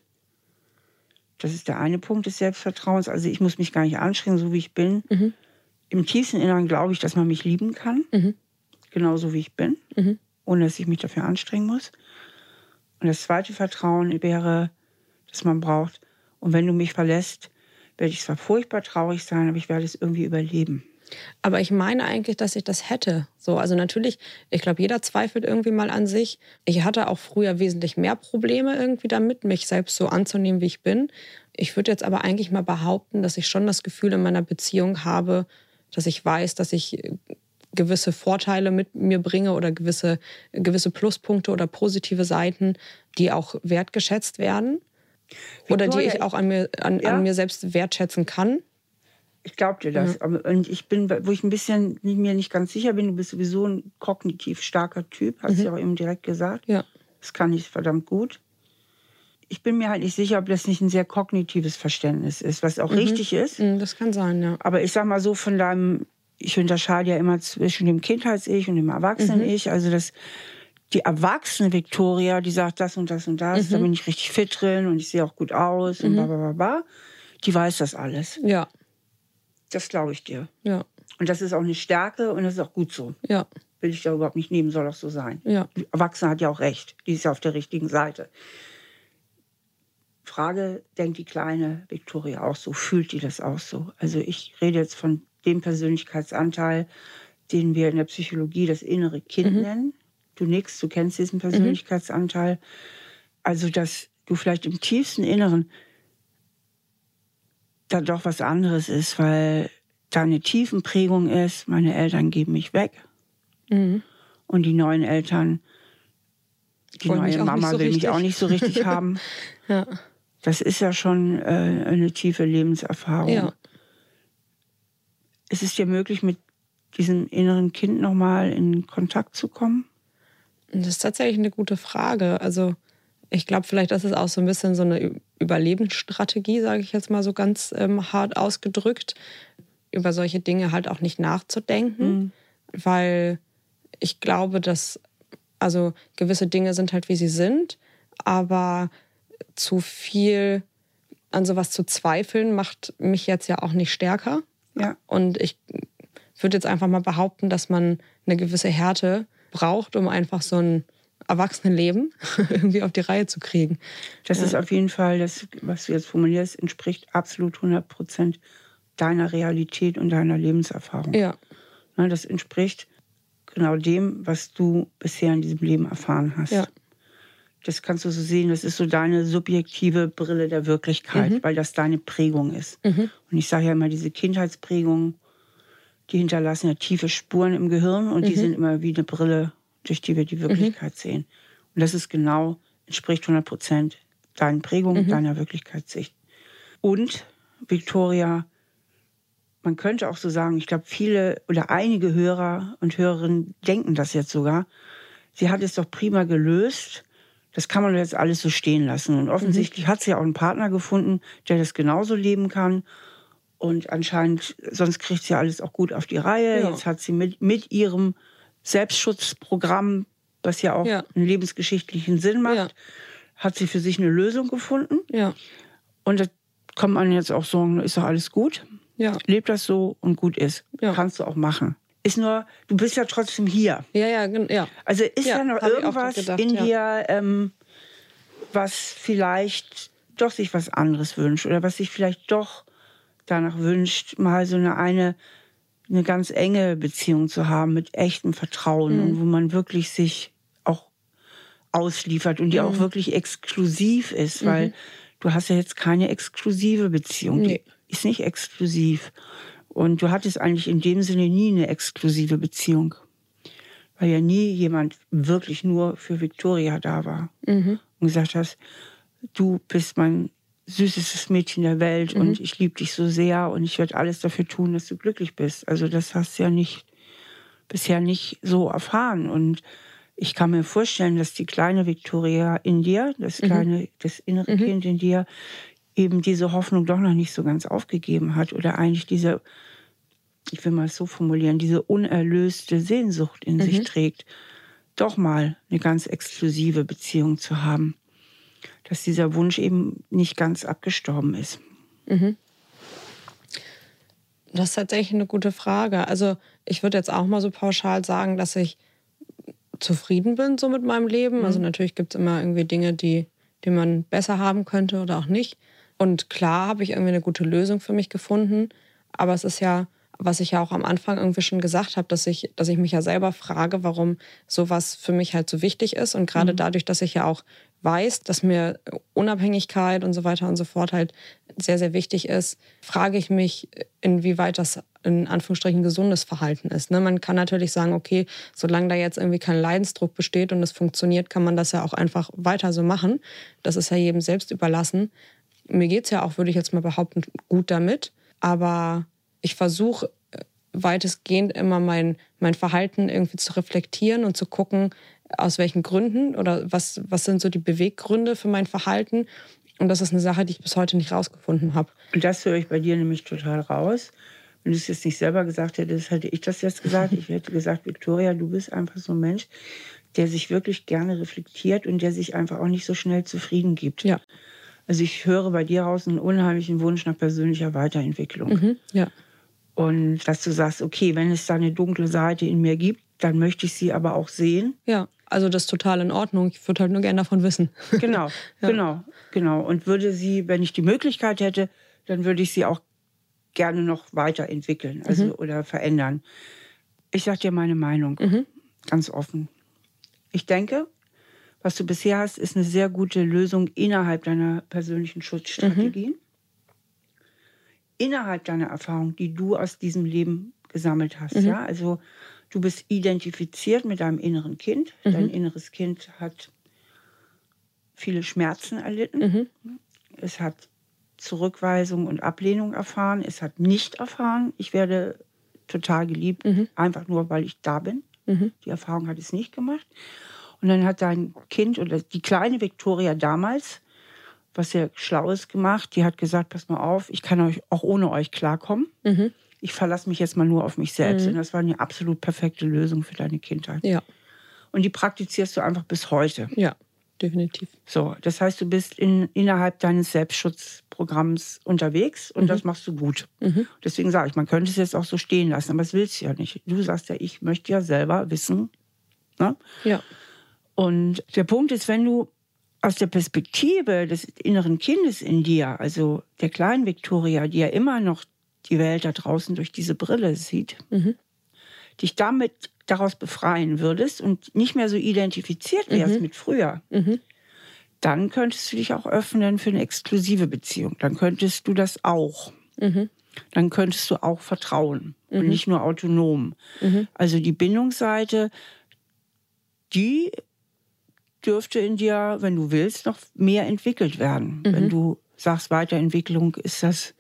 Das ist der eine Punkt des Selbstvertrauens. Also ich muss mich gar nicht anstrengen, so wie ich bin. Mhm. Im tiefsten Inneren glaube ich, dass man mich lieben kann. Mhm genauso wie ich bin, mhm. ohne dass ich mich dafür anstrengen muss. Und das zweite Vertrauen wäre, dass man braucht, und wenn du mich verlässt, werde ich zwar furchtbar traurig sein, aber ich werde es irgendwie überleben. Aber ich meine eigentlich, dass ich das hätte. So, also natürlich, ich glaube, jeder zweifelt irgendwie mal an sich. Ich hatte auch früher wesentlich mehr Probleme irgendwie damit, mich selbst so anzunehmen, wie ich bin. Ich würde jetzt aber eigentlich mal behaupten, dass ich schon das Gefühl in meiner Beziehung habe, dass ich weiß, dass ich gewisse Vorteile mit mir bringe oder gewisse, gewisse Pluspunkte oder positive Seiten, die auch wertgeschätzt werden Victoria, oder die ich auch an mir, an, ja. an mir selbst wertschätzen kann. Ich glaube dir das. Ja. Und ich bin, wo ich ein bisschen mir nicht ganz sicher bin, du bist sowieso ein kognitiv starker Typ, hast mhm. du ja auch eben direkt gesagt. Ja. Das kann ich verdammt gut. Ich bin mir halt nicht sicher, ob das nicht ein sehr kognitives Verständnis ist, was auch mhm. richtig ist. Mhm, das kann sein, ja. Aber ich sag mal so, von deinem ich unterscheide ja immer zwischen dem Kindheits-Ich und dem Erwachsenen-Ich. Mhm. Also das, die erwachsene Victoria, die sagt das und das und das, mhm. da bin ich richtig fit drin und ich sehe auch gut aus mhm. und bla bla bla, die weiß das alles. Ja. Das glaube ich dir. Ja. Und das ist auch eine Stärke und das ist auch gut so. Ja. Will ich da überhaupt nicht nehmen, soll auch so sein. Ja. Die Erwachsene hat ja auch recht. Die ist ja auf der richtigen Seite. Frage, denkt die kleine Victoria auch so? Fühlt die das auch so? Also ich rede jetzt von dem Persönlichkeitsanteil, den wir in der Psychologie das innere Kind mhm. nennen. Du nix, du kennst diesen mhm. Persönlichkeitsanteil. Also, dass du vielleicht im tiefsten Inneren da doch was anderes ist, weil da eine tiefen Prägung ist, meine Eltern geben mich weg. Mhm. Und die neuen Eltern, die Wollen neue Mama so will richtig. mich auch nicht so richtig [LAUGHS] haben. ja. Das ist ja schon äh, eine tiefe Lebenserfahrung. Ja. Ist es dir möglich, mit diesem inneren Kind nochmal in Kontakt zu kommen? Das ist tatsächlich eine gute Frage. Also ich glaube, vielleicht ist es auch so ein bisschen so eine Überlebensstrategie, sage ich jetzt mal so ganz ähm, hart ausgedrückt, über solche Dinge halt auch nicht nachzudenken, mhm. weil ich glaube, dass also gewisse Dinge sind halt wie sie sind, aber zu viel an sowas zu zweifeln macht mich jetzt ja auch nicht stärker. Ja. Und ich würde jetzt einfach mal behaupten, dass man eine gewisse Härte braucht, um einfach so ein Erwachsenenleben [LAUGHS] irgendwie auf die Reihe zu kriegen. Das ja. ist auf jeden Fall, das, was du jetzt formulierst, entspricht absolut 100 Prozent deiner Realität und deiner Lebenserfahrung. Ja. Das entspricht genau dem, was du bisher in diesem Leben erfahren hast. Ja. Das kannst du so sehen, das ist so deine subjektive Brille der Wirklichkeit, mhm. weil das deine Prägung ist. Mhm. Und ich sage ja immer, diese Kindheitsprägungen, die hinterlassen ja tiefe Spuren im Gehirn und mhm. die sind immer wie eine Brille, durch die wir die Wirklichkeit mhm. sehen. Und das ist genau, entspricht 100 Prozent deinen Prägungen, mhm. deiner Wirklichkeitssicht. Und, Victoria, man könnte auch so sagen, ich glaube, viele oder einige Hörer und Hörerinnen denken das jetzt sogar. Sie hat es doch prima gelöst. Das kann man jetzt alles so stehen lassen. Und offensichtlich mhm. hat sie auch einen Partner gefunden, der das genauso leben kann. Und anscheinend, sonst kriegt sie alles auch gut auf die Reihe. Ja. Jetzt hat sie mit, mit ihrem Selbstschutzprogramm, was ja auch ja. einen lebensgeschichtlichen Sinn macht, ja. hat sie für sich eine Lösung gefunden. Ja. Und da kann man jetzt auch sagen, ist doch alles gut. Ja. Lebt das so und gut ist. Ja. Kannst du auch machen. Ist nur, du bist ja trotzdem hier. Ja, ja, ja. Also ist ja, da noch irgendwas gedacht, in dir, ähm, was vielleicht doch sich was anderes wünscht oder was sich vielleicht doch danach wünscht, mal so eine, eine, eine ganz enge Beziehung zu haben mit echtem Vertrauen mhm. und wo man wirklich sich auch ausliefert und die mhm. auch wirklich exklusiv ist, weil mhm. du hast ja jetzt keine exklusive Beziehung. Nee. Die ist nicht exklusiv. Und du hattest eigentlich in dem Sinne nie eine exklusive Beziehung. Weil ja nie jemand wirklich nur für Victoria da war. Mhm. Und gesagt hast, du bist mein süßestes Mädchen der Welt mhm. und ich liebe dich so sehr und ich werde alles dafür tun, dass du glücklich bist. Also das hast du ja nicht bisher nicht so erfahren und ich kann mir vorstellen, dass die kleine Victoria in dir, das mhm. kleine, mhm. das innere mhm. Kind in dir, eben diese Hoffnung doch noch nicht so ganz aufgegeben hat oder eigentlich diese, ich will mal es so formulieren, diese unerlöste Sehnsucht in sich mhm. trägt, doch mal eine ganz exklusive Beziehung zu haben dass dieser Wunsch eben nicht ganz abgestorben ist. Mhm. Das ist tatsächlich eine gute Frage. Also ich würde jetzt auch mal so pauschal sagen, dass ich zufrieden bin so mit meinem Leben. Also, mhm. Also natürlich gibt es immer irgendwie Dinge, die, die man besser haben könnte oder auch nicht. Und klar habe ich irgendwie eine gute Lösung für mich gefunden. Aber es ist ja, was ich ja auch am Anfang irgendwie schon gesagt habe, dass ich, dass ich mich ja selber frage, warum sowas für mich halt so wichtig ist. Und gerade mhm. dadurch, dass ich ja auch weiß, dass mir Unabhängigkeit und so weiter und so fort halt sehr, sehr wichtig ist, frage ich mich, inwieweit das in Anführungsstrichen gesundes Verhalten ist. Ne? Man kann natürlich sagen, okay, solange da jetzt irgendwie kein Leidensdruck besteht und es funktioniert, kann man das ja auch einfach weiter so machen. Das ist ja jedem selbst überlassen. Mir geht es ja auch, würde ich jetzt mal behaupten, gut damit. Aber ich versuche weitestgehend immer mein, mein Verhalten irgendwie zu reflektieren und zu gucken, aus welchen Gründen oder was, was sind so die Beweggründe für mein Verhalten. Und das ist eine Sache, die ich bis heute nicht rausgefunden habe. Und das höre ich bei dir nämlich total raus. Wenn du es jetzt nicht selber gesagt hättest, hätte ich das jetzt gesagt. Ich hätte gesagt, Victoria, du bist einfach so ein Mensch, der sich wirklich gerne reflektiert und der sich einfach auch nicht so schnell zufrieden gibt. Ja. Also ich höre bei dir raus einen unheimlichen Wunsch nach persönlicher Weiterentwicklung. Mhm. Ja. Und dass du sagst, okay, wenn es da eine dunkle Seite in mir gibt, dann möchte ich sie aber auch sehen. Ja, also das ist total in Ordnung. Ich würde halt nur gerne davon wissen. [LAUGHS] Genau, ja. genau, genau. Und würde sie, wenn ich die Möglichkeit hätte, dann würde ich sie auch gerne noch weiterentwickeln also, mhm. oder verändern. Ich sage dir meine Meinung, mhm. ganz offen. Ich denke, was du bisher hast, ist eine sehr gute Lösung innerhalb deiner persönlichen Schutzstrategien. Mhm. Innerhalb deiner Erfahrung, die du aus diesem Leben gesammelt hast. Mhm. Ja? Also du bist identifiziert mit deinem inneren Kind. Mhm. Dein inneres Kind hat viele Schmerzen erlitten. Mhm. Es hat Zurückweisung und Ablehnung erfahren. Es hat nicht erfahren, ich werde total geliebt, mhm. einfach nur, weil ich da bin. Mhm. Die Erfahrung hat es nicht gemacht. Und dann hat dein Kind oder die kleine Viktoria damals was sehr Schlaues gemacht. Die hat gesagt, pass mal auf, ich kann euch auch ohne euch klarkommen. Mhm. Ich verlasse mich jetzt mal nur auf mich selbst. Mhm. Und das war eine absolut perfekte Lösung für deine Kindheit. Ja. Und die praktizierst du einfach bis heute. Ja, definitiv. So, das heißt, du bist in, innerhalb deines Selbstschutzprogramms unterwegs und mhm. das machst du gut. Mhm. Deswegen sage ich, man könnte es jetzt auch so stehen lassen, aber das willst du ja nicht. Du sagst ja, ich möchte ja selber wissen. Ne? Ja. Und der Punkt ist, wenn du aus der Perspektive des inneren Kindes in dir, also der kleinen Viktoria, die ja immer noch die Welt da draußen durch diese Brille sieht, mhm. dich damit daraus befreien würdest und nicht mehr so identifiziert wärst mhm. mit früher, mhm. dann könntest du dich auch öffnen für eine exklusive Beziehung. Dann könntest du das auch. Mhm. Dann könntest du auch vertrauen und mhm. nicht nur autonom. Mhm. Also die Bindungsseite, die dürfte in dir, wenn du willst, noch mehr entwickelt werden. Mhm. Wenn du sagst, Weiterentwicklung ist das,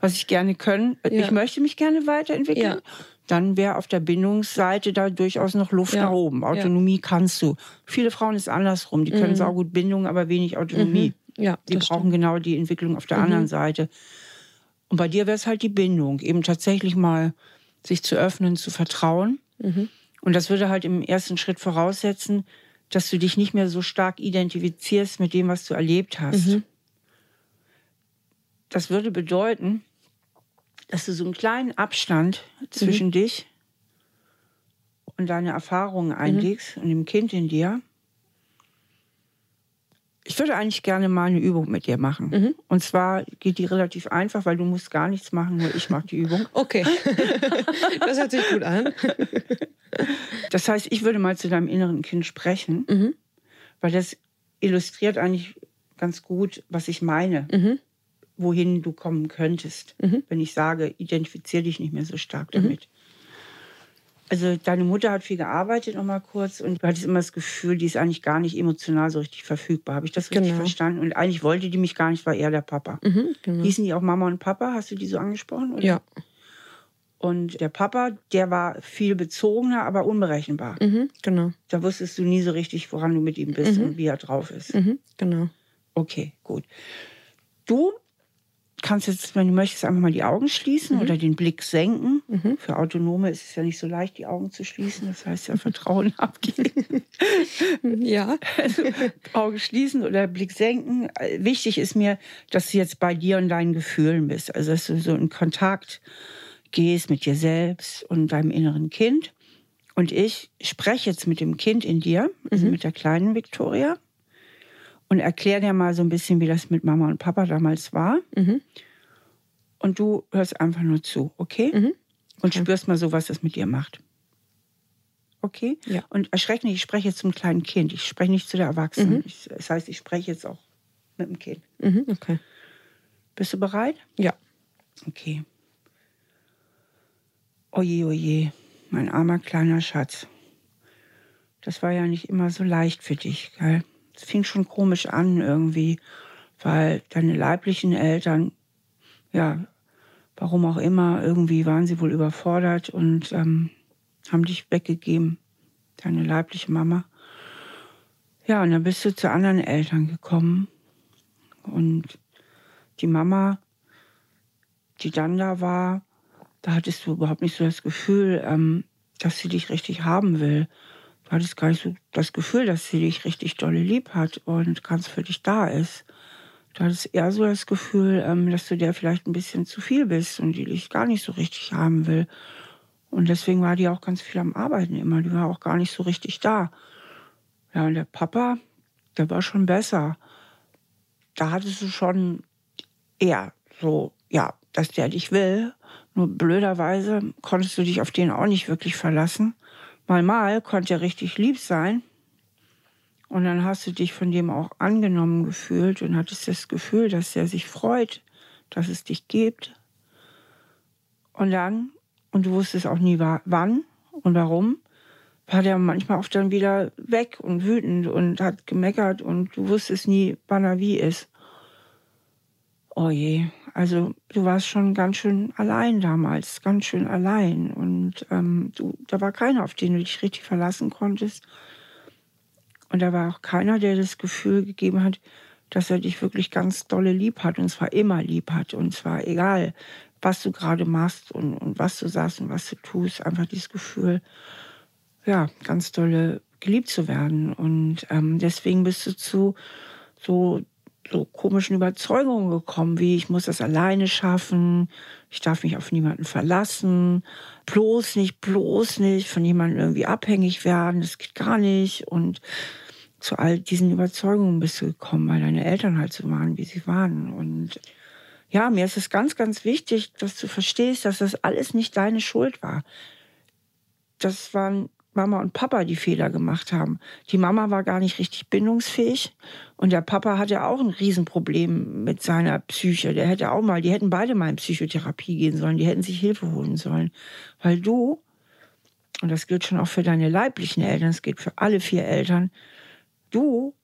was ich gerne können. Ja. Ich möchte mich gerne weiterentwickeln. Ja. Dann wäre auf der Bindungsseite da durchaus noch Luft ja. nach oben. Autonomie kannst du. Viele Frauen ist andersrum. Die können mhm. saugut Bindung, aber wenig Autonomie. Mhm. Ja, die brauchen stimmt. genau die Entwicklung auf der mhm. anderen Seite. Und bei dir wäre es halt die Bindung, eben tatsächlich mal sich zu öffnen, zu vertrauen. Mhm. Und das würde halt im ersten Schritt voraussetzen, dass du dich nicht mehr so stark identifizierst mit dem, was du erlebt hast. Mhm. Das würde bedeuten, dass du so einen kleinen Abstand zwischen mhm. dich und deine Erfahrungen mhm. einlegst mhm. und dem Kind in dir. Ich würde eigentlich gerne mal eine Übung mit dir machen. Mhm. Und zwar geht die relativ einfach, weil du musst gar nichts machen, nur ich mache die Übung. [LAUGHS] Okay, [LAUGHS] das hört sich gut an. Das heißt, ich würde mal zu deinem inneren Kind sprechen, mhm. weil das illustriert eigentlich ganz gut, was ich meine, mhm. wohin du kommen könntest, mhm. wenn ich sage, identifiziere dich nicht mehr so stark mhm. damit. Also deine Mutter hat viel gearbeitet, noch mal kurz, und du hattest immer das Gefühl, die ist eigentlich gar nicht emotional so richtig verfügbar. Habe ich das richtig genau. verstanden? Und eigentlich wollte die mich gar nicht, war eher der Papa. Mhm, genau. Hießen die auch Mama und Papa? Hast du die so angesprochen? Oder? Ja. Und der Papa, der war viel bezogener, aber unberechenbar. Mhm, genau. Da wusstest du nie so richtig, woran du mit ihm bist mhm. und wie er drauf ist. Mhm, genau. Okay, gut. Du kannst jetzt, wenn du möchtest, einfach mal die Augen schließen mhm. oder den Blick senken. Mhm. Für Autonome ist es ja nicht so leicht, die Augen zu schließen. Das heißt ja [LAUGHS] Vertrauen [LAUGHS] abgeben. [LAUGHS] ja. Also, Augen schließen oder Blick senken. Wichtig ist mir, dass du jetzt bei dir und deinen Gefühlen bist. Also, dass du so in Kontakt gehst mit dir selbst und deinem inneren Kind. Und ich spreche jetzt mit dem Kind in dir, also mhm. mit der kleinen Victoria, und erkläre dir mal so ein bisschen, wie das mit Mama und Papa damals war. Mhm. Und du hörst einfach nur zu, okay? Mhm. Und spürst mal so, was das mit dir macht. Okay? Ja. Und erschreck nicht, ich spreche jetzt zum kleinen Kind. Ich spreche nicht zu der Erwachsenen. Mhm. Ich, das heißt, ich spreche jetzt auch mit dem Kind. Mhm, okay. Bist du bereit? Ja. Okay. Oje, oje, mein armer kleiner Schatz. Das war ja nicht immer so leicht für dich, gell? Es fing schon komisch an irgendwie, weil deine leiblichen Eltern, ja, warum auch immer, irgendwie waren sie wohl überfordert und ähm, haben dich weggegeben, deine leibliche Mama. Ja, und dann bist du zu anderen Eltern gekommen und die Mama, die dann da war, da hattest du überhaupt nicht so das Gefühl, ähm, dass sie dich richtig haben will. Du hattest gar nicht so das Gefühl, dass sie dich richtig dolle lieb hat und ganz für dich da ist. Du hattest eher so das Gefühl, ähm, dass du der vielleicht ein bisschen zu viel bist und die dich gar nicht so richtig haben will. Und deswegen war die auch ganz viel am Arbeiten immer. Die war auch gar nicht so richtig da. Ja, und der Papa, der war schon besser. Da hattest du schon eher so, ja, dass der dich will. Nur blöderweise konntest du dich auf den auch nicht wirklich verlassen. Mal mal konnte er richtig lieb sein. Und dann hast du dich von dem auch angenommen gefühlt und hattest das Gefühl, dass er sich freut, dass es dich gibt. Und dann, und du wusstest auch nie wann und warum, war der manchmal auch dann wieder weg und wütend und hat gemeckert und du wusstest nie, wann er wie ist. Oh je, also du warst schon ganz schön allein damals, ganz schön allein. Und ähm, du, da war keiner, auf den du dich richtig verlassen konntest. Und da war auch keiner, der das Gefühl gegeben hat, dass er dich wirklich ganz dolle lieb hat und zwar immer lieb hat. Und zwar egal, was du gerade machst und, und was du sagst und was du tust, einfach dieses Gefühl, ja, ganz dolle geliebt zu werden. Und ähm, deswegen bist du zu so so komischen Überzeugungen gekommen, wie ich muss das alleine schaffen, ich darf mich auf niemanden verlassen, bloß nicht, bloß nicht von jemandem irgendwie abhängig werden, das geht gar nicht. Und zu all diesen Überzeugungen bist du gekommen, weil deine Eltern halt so waren, wie sie waren. Und ja, mir ist es ganz, ganz wichtig, dass du verstehst, dass das alles nicht deine Schuld war. Das waren Mama und Papa die Fehler gemacht haben. Die Mama war gar nicht richtig bindungsfähig und der Papa hatte auch ein Riesenproblem mit seiner Psyche. Der hätte auch mal, die hätten beide mal in Psychotherapie gehen sollen, die hätten sich Hilfe holen sollen. Weil du, und das gilt schon auch für deine leiblichen Eltern, es gilt für alle vier Eltern, du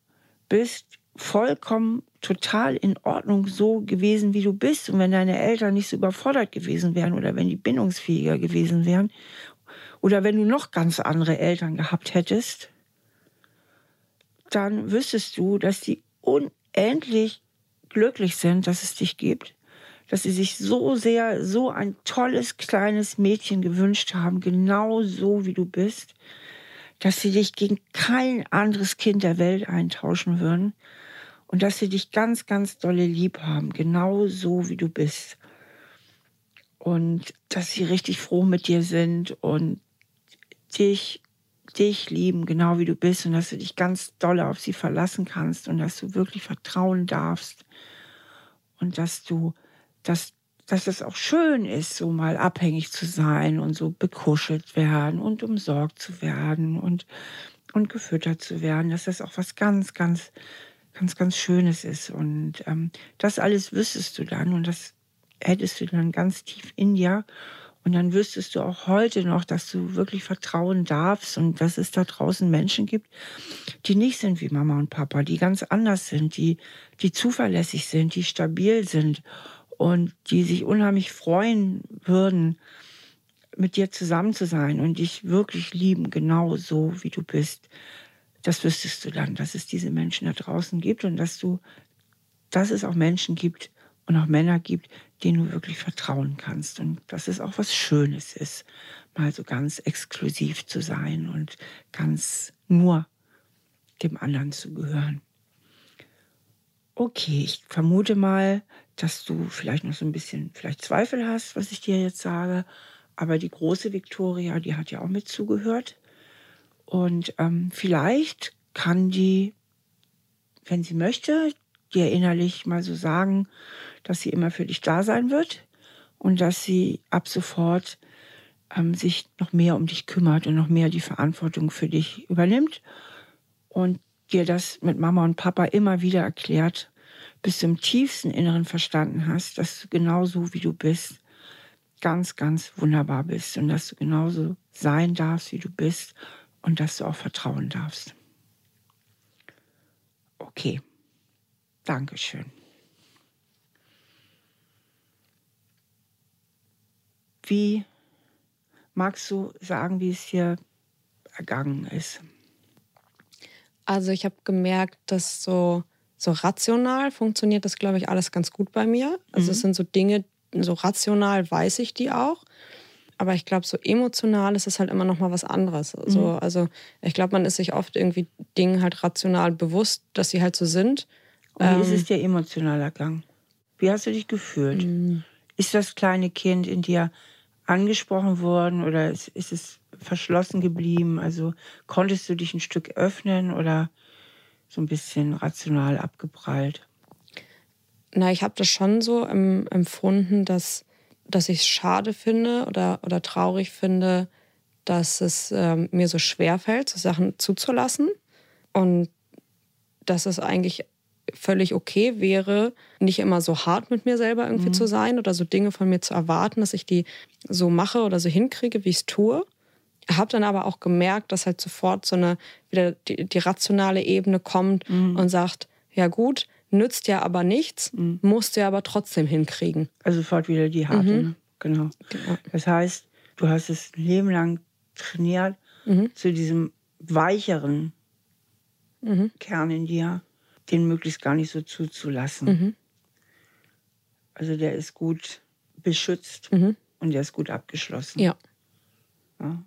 bist vollkommen total in Ordnung so gewesen, wie du bist. Und wenn deine Eltern nicht so überfordert gewesen wären oder wenn die bindungsfähiger gewesen wären oder wenn du noch ganz andere Eltern gehabt hättest, dann wüsstest du, dass die unendlich glücklich sind, dass es dich gibt, dass sie sich so sehr so ein tolles kleines Mädchen gewünscht haben, genau so wie du bist, dass sie dich gegen kein anderes Kind der Welt eintauschen würden. Und dass sie dich ganz, ganz dolle lieb haben, genau so wie du bist. Und dass sie richtig froh mit dir sind und dich, dich lieben, genau wie du bist und dass du dich ganz doll auf sie verlassen kannst und dass du wirklich vertrauen darfst und dass du, dass, dass es auch schön ist, so mal abhängig zu sein und so bekuschelt werden und umsorgt zu werden und, und gefüttert zu werden, dass das auch was ganz, ganz, ganz, ganz Schönes ist. Und ähm, das alles wüsstest du dann und das hättest du dann ganz tief in dir. Und dann wüsstest du auch heute noch, dass du wirklich vertrauen darfst und dass es da draußen Menschen gibt, die nicht sind wie Mama und Papa, die ganz anders sind, die, die zuverlässig sind, die stabil sind und die sich unheimlich freuen würden, mit dir zusammen zu sein und dich wirklich lieben, genau so wie du bist. Das wüsstest du dann, dass es diese Menschen da draußen gibt und dass du, dass es auch Menschen gibt, und auch Männer gibt, denen du wirklich vertrauen kannst. Und dass es auch was Schönes ist, mal so ganz exklusiv zu sein und ganz nur dem anderen zu gehören. Okay, ich vermute mal, dass du vielleicht noch so ein bisschen vielleicht Zweifel hast, was ich dir jetzt sage. Aber die große Victoria, die hat ja auch mit zugehört. Und ähm, vielleicht kann die, wenn sie möchte, dir innerlich mal so sagen, dass sie immer für dich da sein wird und dass sie ab sofort ähm, sich noch mehr um dich kümmert und noch mehr die Verantwortung für dich übernimmt und dir das mit Mama und Papa immer wieder erklärt, bis du im tiefsten Inneren verstanden hast, dass du genauso wie du bist, ganz, ganz wunderbar bist und dass du genauso sein darfst, wie du bist und dass du auch vertrauen darfst. Okay, Dankeschön. Wie magst du sagen, wie es hier ergangen ist? Also ich habe gemerkt, dass so, so rational funktioniert das, glaube ich, alles ganz gut bei mir. Also mhm. es sind so Dinge, so rational weiß ich die auch. Aber ich glaube, so emotional ist es halt immer noch mal was anderes. Also, mhm. also ich glaube, man ist sich oft irgendwie Dingen halt rational bewusst, dass sie halt so sind. Und wie ähm, ist es dir emotional ergangen? Wie hast du dich gefühlt? Mhm. Ist das kleine Kind in dir angesprochen worden oder ist, ist es verschlossen geblieben? Also konntest du dich ein Stück öffnen oder so ein bisschen rational abgeprallt? Na, ich habe das schon so empfunden, dass, dass ich es schade finde oder, oder traurig finde, dass es ähm, mir so schwer fällt, so Sachen zuzulassen. Und dass es eigentlich völlig okay wäre, nicht immer so hart mit mir selber irgendwie mhm. zu sein oder so Dinge von mir zu erwarten, dass ich die so mache oder so hinkriege, wie ich es tue. Habe dann aber auch gemerkt, dass halt sofort so eine wieder die, die rationale Ebene kommt mhm. und sagt, ja gut, nützt ja aber nichts, mhm. musst du ja aber trotzdem hinkriegen. Also sofort wieder die harte, mhm. ne? genau. genau. Das heißt, du hast es ein Leben lang trainiert mhm. zu diesem weicheren mhm. Kern in dir, den möglichst gar nicht so zuzulassen. Mhm. Also der ist gut beschützt mhm. und der ist gut abgeschlossen. Ja. ja.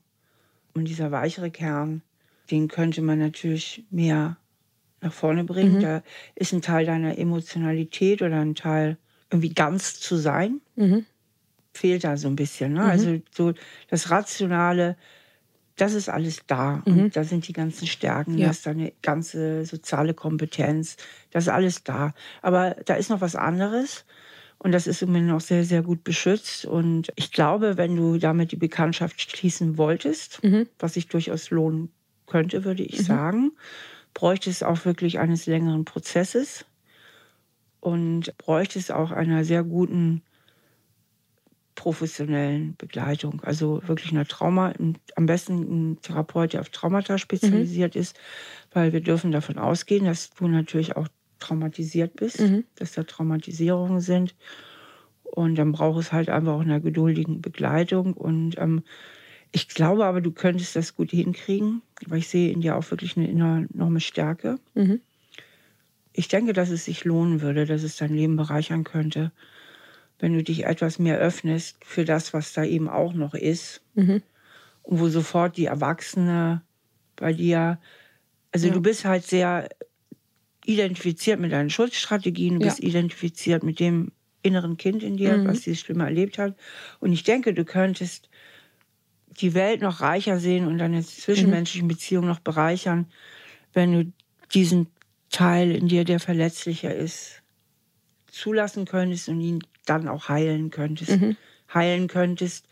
Und dieser weichere Kern, den könnte man natürlich mehr nach vorne bringen. Mhm. Da ist ein Teil deiner Emotionalität oder ein Teil irgendwie ganz zu sein. Mhm. Fehlt da so ein bisschen. Ne? Mhm. Also so das Rationale, das ist alles da. Mhm. Und da sind die ganzen Stärken, ja. da ist deine ganze soziale Kompetenz, das ist alles da. Aber da ist noch was anderes. Und das ist im Moment noch sehr, sehr gut beschützt. Und ich glaube, wenn du damit die Bekanntschaft schließen wolltest, mhm. was sich durchaus lohnen könnte, würde ich mhm. sagen, bräuchte es auch wirklich eines längeren Prozesses und bräuchte es auch einer sehr guten professionellen Begleitung. Also wirklich einer Trauma, am besten ein Therapeut, der auf Traumata spezialisiert mhm. ist, weil wir dürfen davon ausgehen, dass du natürlich auch traumatisiert bist, mhm. dass da Traumatisierungen sind. Und dann braucht es halt einfach auch eine geduldige Begleitung. Und ähm, ich glaube aber, du könntest das gut hinkriegen, weil ich sehe in dir auch wirklich eine enorme Stärke. Mhm. Ich denke, dass es sich lohnen würde, dass es dein Leben bereichern könnte wenn du dich etwas mehr öffnest für das, was da eben auch noch ist. Mhm. Und wo sofort die Erwachsene bei dir, also ja. du bist halt sehr identifiziert mit deinen Schutzstrategien, du ja. bist identifiziert mit dem inneren Kind in dir, mhm. was dieses Schlimme erlebt hat. Und ich denke, du könntest die Welt noch reicher sehen und deine zwischenmenschlichen mhm. Beziehungen noch bereichern, wenn du diesen Teil in dir, der verletzlicher ist, zulassen könntest und ihn dann auch heilen könntest. Mhm. Heilen könntest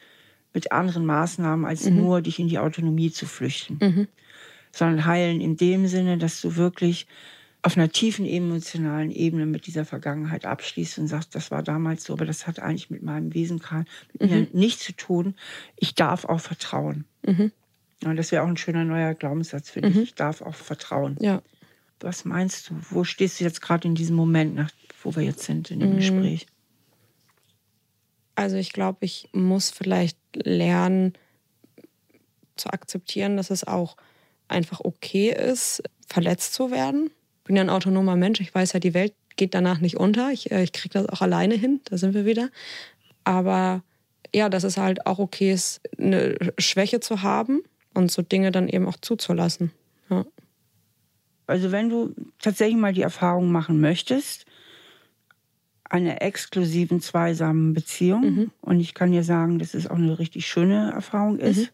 mit anderen Maßnahmen, als mhm. nur dich in die Autonomie zu flüchten. Mhm. Sondern heilen in dem Sinne, dass du wirklich auf einer tiefen emotionalen Ebene mit dieser Vergangenheit abschließt und sagst, das war damals so, aber das hat eigentlich mit meinem Wesen mit mir mhm. nichts zu tun. Ich darf auch vertrauen. Mhm. Ja, das wäre auch ein schöner neuer Glaubenssatz für dich. Mhm. Ich darf auch vertrauen. Ja. Was meinst du? Wo stehst du jetzt gerade in diesem Moment, nach, wo wir jetzt sind in dem Gespräch? Also ich glaube, ich muss vielleicht lernen zu akzeptieren, dass es auch einfach okay ist, verletzt zu werden. Ich bin ja ein autonomer Mensch. Ich weiß ja, die Welt geht danach nicht unter. Ich, äh, ich kriege das auch alleine hin. Da sind wir wieder. Aber ja, dass es halt auch okay ist, eine Schwäche zu haben und so Dinge dann eben auch zuzulassen. Ja. Also wenn du tatsächlich mal die Erfahrung machen möchtest, einer exklusiven zweisamen Beziehung. Mhm. Und ich kann dir sagen, dass es auch eine richtig schöne Erfahrung ist. Mhm.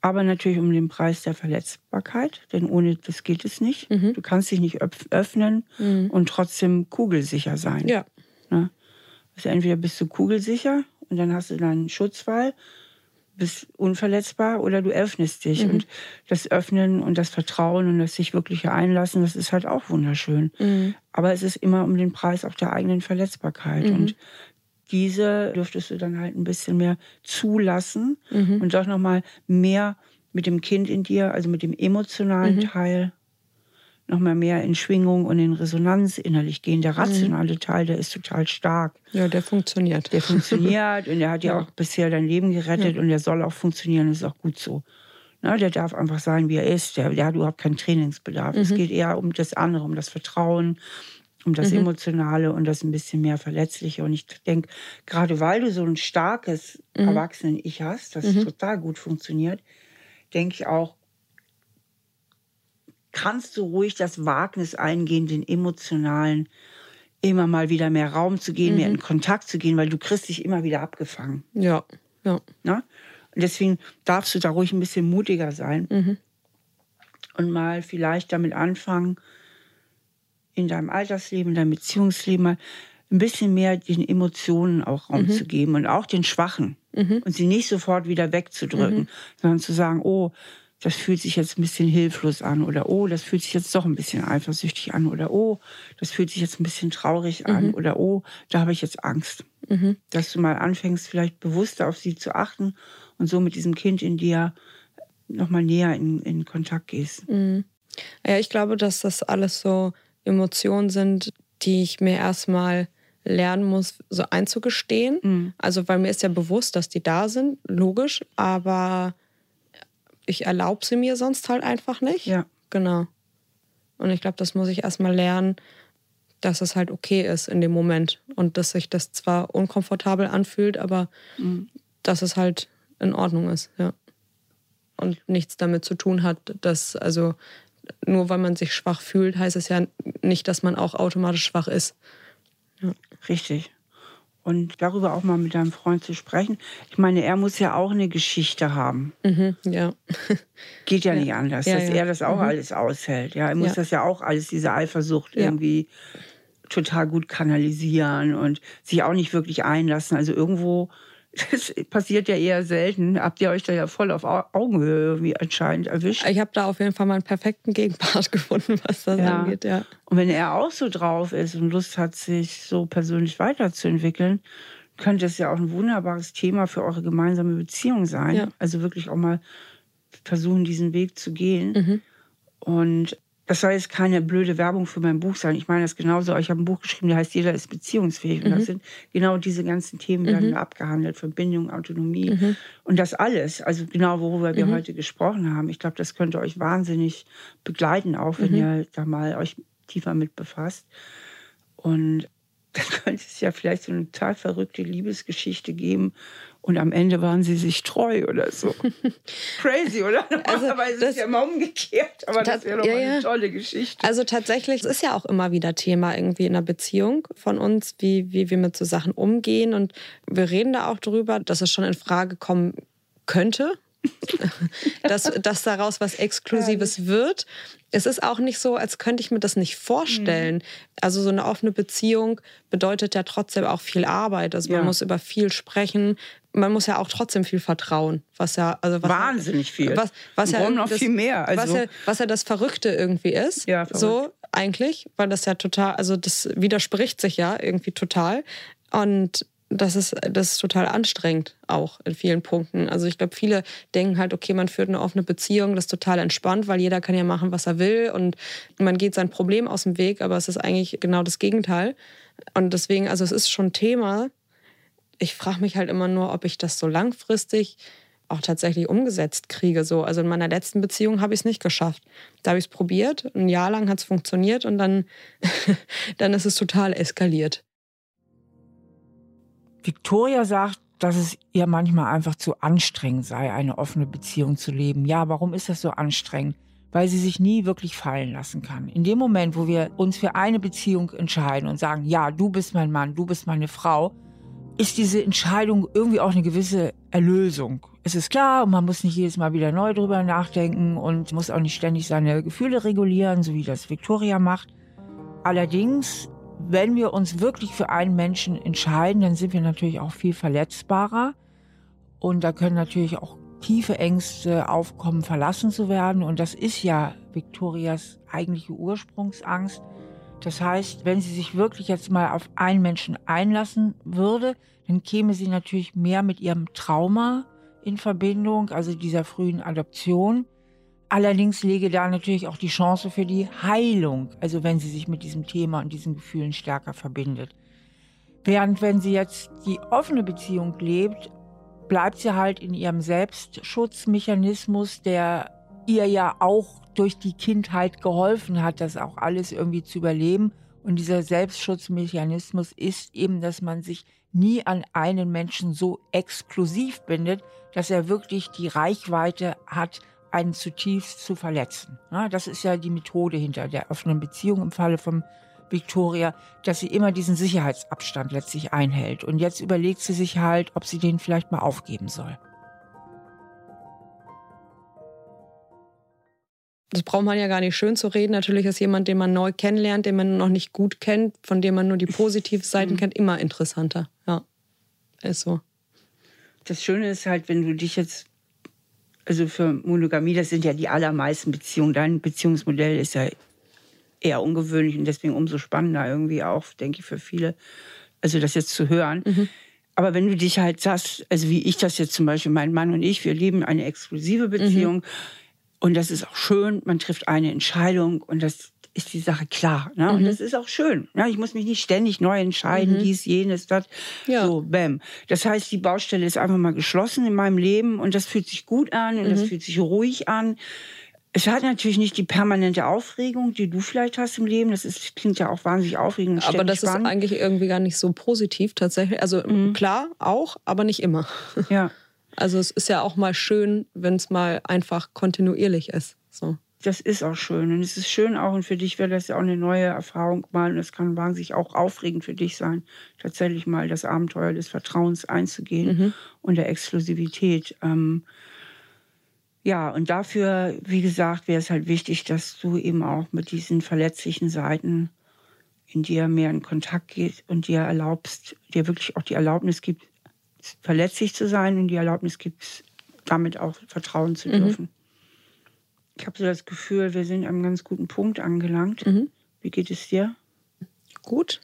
Aber natürlich um den Preis der Verletzbarkeit, denn ohne das geht es nicht. Mhm. Du kannst dich nicht öffnen mhm. und trotzdem kugelsicher sein. Ja. Ne? Also entweder bist du kugelsicher und dann hast du deinen Schutzwall bist unverletzbar oder du öffnest dich. Mhm. Und das Öffnen und das Vertrauen und das sich wirklich einlassen, das ist halt auch wunderschön. Mhm. Aber es ist immer um den Preis auch der eigenen Verletzbarkeit. Mhm. Und diese dürftest du dann halt ein bisschen mehr zulassen mhm. und doch nochmal mehr mit dem Kind in dir, also mit dem emotionalen mhm. Teil noch mal mehr in Schwingung und in Resonanz innerlich gehen. Der rationale mhm. Teil, der ist total stark. Ja, der funktioniert. Der funktioniert [LAUGHS] und der hat ja, ja auch bisher dein Leben gerettet ja. und der soll auch funktionieren, das ist auch gut so. Na, der darf einfach sein, wie er ist. Der, der hat überhaupt keinen Trainingsbedarf. Mhm. Es geht eher um das andere, um das Vertrauen, um das mhm. Emotionale und das ein bisschen mehr Verletzliche. Und ich denke, gerade weil du so ein starkes mhm. Erwachsenen-Ich hast, das mhm. total gut funktioniert, denke ich auch, kannst du ruhig das Wagnis eingehen, den emotionalen immer mal wieder mehr Raum zu gehen, mehr mhm. in Kontakt zu gehen, weil du kriegst dich immer wieder abgefangen. Ja, ja. Na? Und deswegen darfst du da ruhig ein bisschen mutiger sein mhm. und mal vielleicht damit anfangen, in deinem Altersleben, in deinem Beziehungsleben mal ein bisschen mehr den Emotionen auch Raum mhm. zu geben und auch den Schwachen mhm. und sie nicht sofort wieder wegzudrücken, mhm. sondern zu sagen, oh, das fühlt sich jetzt ein bisschen hilflos an oder oh, das fühlt sich jetzt doch ein bisschen eifersüchtig an oder oh, das fühlt sich jetzt ein bisschen traurig an mhm. oder oh, da habe ich jetzt Angst. Mhm. Dass du mal anfängst, vielleicht bewusster auf sie zu achten und so mit diesem Kind in dir nochmal näher in, in Kontakt gehst. Mhm. Ja, ich glaube, dass das alles so Emotionen sind, die ich mir erstmal lernen muss, so einzugestehen. Mhm. Also, weil mir ist ja bewusst, dass die da sind, logisch, aber ich erlaube sie mir sonst halt einfach nicht. Ja. Genau. Und ich glaube, das muss ich erstmal lernen, dass es halt okay ist in dem Moment und dass sich das zwar unkomfortabel anfühlt, aber mhm. dass es halt in Ordnung ist, ja. Und nichts damit zu tun hat, dass, also nur weil man sich schwach fühlt, heißt es ja nicht, dass man auch automatisch schwach ist. Ja. Richtig. Und darüber auch mal mit deinem Freund zu sprechen. Ich meine, er muss ja auch eine Geschichte haben. Mhm, ja. [LAUGHS] Geht ja, ja, nicht anders, ja, dass ja. er das auch mhm. alles aushält. Ja, er muss das ja auch alles, diese Eifersucht irgendwie total gut kanalisieren und sich auch nicht wirklich einlassen. Also irgendwo das passiert ja eher selten. Habt ihr euch da ja voll auf Augenhöhe irgendwie anscheinend erwischt? Ich habe da auf jeden Fall meinen perfekten Gegenpart [LAUGHS] gefunden, was das ja. angeht, ja. Und wenn er auch so drauf ist und Lust hat, sich so persönlich weiterzuentwickeln, könnte es ja auch ein wunderbares Thema für eure gemeinsame Beziehung sein. Ja. Also wirklich auch mal versuchen, diesen Weg zu gehen. Mhm. Und das soll jetzt keine blöde Werbung für mein Buch sein. Ich meine das genauso. Ich habe ein Buch geschrieben, das heißt Jeder ist beziehungsfähig. Mhm. Und das sind genau diese ganzen Themen, werden mhm. abgehandelt. Verbindung, Autonomie mhm. und das alles. Also genau, worüber wir mhm. heute gesprochen haben. Ich glaube, das könnte euch wahnsinnig begleiten, auch wenn mhm. ihr da mal euch tiefer mit befasst. Und [LAUGHS] dann könnte es ja vielleicht so eine total verrückte Liebesgeschichte geben und am Ende waren sie sich treu oder so. [LAUGHS] Crazy, oder? Also, Normalerweise das, ist ja immer umgekehrt, aber das wäre doch ja, eine tolle Geschichte. Also tatsächlich, es ist ja auch immer wieder Thema irgendwie in einer Beziehung von uns, wie, wie wir mit so Sachen umgehen und wir reden da auch drüber, dass es schon in Frage kommen könnte, [LAUGHS] dass, dass daraus was Exklusives wird. Es ist auch nicht so, als könnte ich mir das nicht vorstellen. Mhm. Also so eine offene Beziehung bedeutet ja trotzdem auch viel Arbeit. Also man ja. muss über viel sprechen. Man muss ja auch trotzdem viel vertrauen, was ja also was wahnsinnig viel. Was, was ja noch das, viel mehr. Also. Was, ja, was ja das Verrückte irgendwie ist. Ja, so eigentlich, weil das ja total, also das widerspricht sich ja irgendwie total. Und das ist, das ist total anstrengend auch in vielen Punkten. Also ich glaube, viele denken halt, okay, man führt eine offene Beziehung, das ist total entspannt, weil jeder kann ja machen, was er will und man geht sein Problem aus dem Weg, aber es ist eigentlich genau das Gegenteil. Und deswegen, also es ist schon Thema. Ich frage mich halt immer nur, ob ich das so langfristig auch tatsächlich umgesetzt kriege. So. Also in meiner letzten Beziehung habe ich es nicht geschafft. Da habe ich es probiert, ein Jahr lang hat es funktioniert und dann, [LAUGHS] dann ist es total eskaliert. Victoria sagt, dass es ihr manchmal einfach zu anstrengend sei, eine offene Beziehung zu leben. Ja, warum ist das so anstrengend? Weil sie sich nie wirklich fallen lassen kann. In dem Moment, wo wir uns für eine Beziehung entscheiden und sagen, ja, du bist mein Mann, du bist meine Frau, ist diese Entscheidung irgendwie auch eine gewisse Erlösung. Es ist klar, man muss nicht jedes Mal wieder neu drüber nachdenken und muss auch nicht ständig seine Gefühle regulieren, so wie das Victoria macht. Allerdings wenn wir uns wirklich für einen Menschen entscheiden, dann sind wir natürlich auch viel verletzbarer. Und da können natürlich auch tiefe Ängste aufkommen, verlassen zu werden. Und das ist ja Victorias eigentliche Ursprungsangst. Das heißt, wenn sie sich wirklich jetzt mal auf einen Menschen einlassen würde, dann käme sie natürlich mehr mit ihrem Trauma in Verbindung, also dieser frühen Adoption. Allerdings lege da natürlich auch die Chance für die Heilung, also wenn sie sich mit diesem Thema und diesen Gefühlen stärker verbindet. Während wenn sie jetzt die offene Beziehung lebt, bleibt sie halt in ihrem Selbstschutzmechanismus, der ihr ja auch durch die Kindheit geholfen hat, das auch alles irgendwie zu überleben Und dieser Selbstschutzmechanismus ist eben, dass man sich nie an einen Menschen so exklusiv bindet, dass er wirklich die Reichweite hat, einen zutiefst zu verletzen. Das ist ja die Methode hinter der offenen Beziehung im Falle von Victoria, dass sie immer diesen Sicherheitsabstand letztlich einhält. Und jetzt überlegt sie sich halt, ob sie den vielleicht mal aufgeben soll. Das braucht man ja gar nicht schön zu reden. Natürlich ist jemand, den man neu kennenlernt, den man noch nicht gut kennt, von dem man nur die positiven Seiten mhm. kennt, immer interessanter. Ja, ist so. Das Schöne ist halt, wenn du dich jetzt, also für Monogamie, das sind ja die allermeisten Beziehungen. Dein Beziehungsmodell ist ja eher ungewöhnlich und deswegen umso spannender irgendwie auch, denke ich, für viele, also das jetzt zu hören. Mhm. Aber wenn du dich halt sagst, also wie ich das jetzt zum Beispiel, mein Mann und ich, wir leben eine exklusive Beziehung. Mhm und das ist auch schön, man trifft eine Entscheidung und das ist die Sache klar. Ne? Mhm. Und das ist auch schön. Ne? Ich muss mich nicht ständig neu entscheiden, mhm. dies, jenes, das. Ja. So, bam. Das heißt, die Baustelle ist einfach mal geschlossen in meinem Leben und das fühlt sich gut an und mhm. das fühlt sich ruhig an. Es hat natürlich nicht die permanente Aufregung, die du vielleicht hast im Leben. Das ist, klingt ja auch wahnsinnig aufregend. Aber das spannend. ist eigentlich irgendwie gar nicht so positiv tatsächlich. Also mhm. klar, auch, aber nicht immer. Ja. [LAUGHS] Also es ist ja auch mal schön, wenn es mal einfach kontinuierlich ist. So. Das ist auch schön. Und es ist schön auch, und für dich wäre das ja auch eine neue Erfahrung mal. Und es kann wahnsinnig auch aufregend für dich sein, tatsächlich mal das Abenteuer des Vertrauens einzugehen mhm. und der Exklusivität. Ähm, ja, und dafür, wie gesagt, wäre es halt wichtig, dass du eben auch mit diesen verletzlichen Seiten in dir mehr in Kontakt gehst und dir erlaubst, dir wirklich auch die Erlaubnis gibt, verletzlich zu sein und die Erlaubnis gibt, damit auch vertrauen zu mhm. dürfen. Mhm. Ich habe so das Gefühl, wir sind an einem ganz guten Punkt angelangt. Mhm. Wie geht es dir? Gut.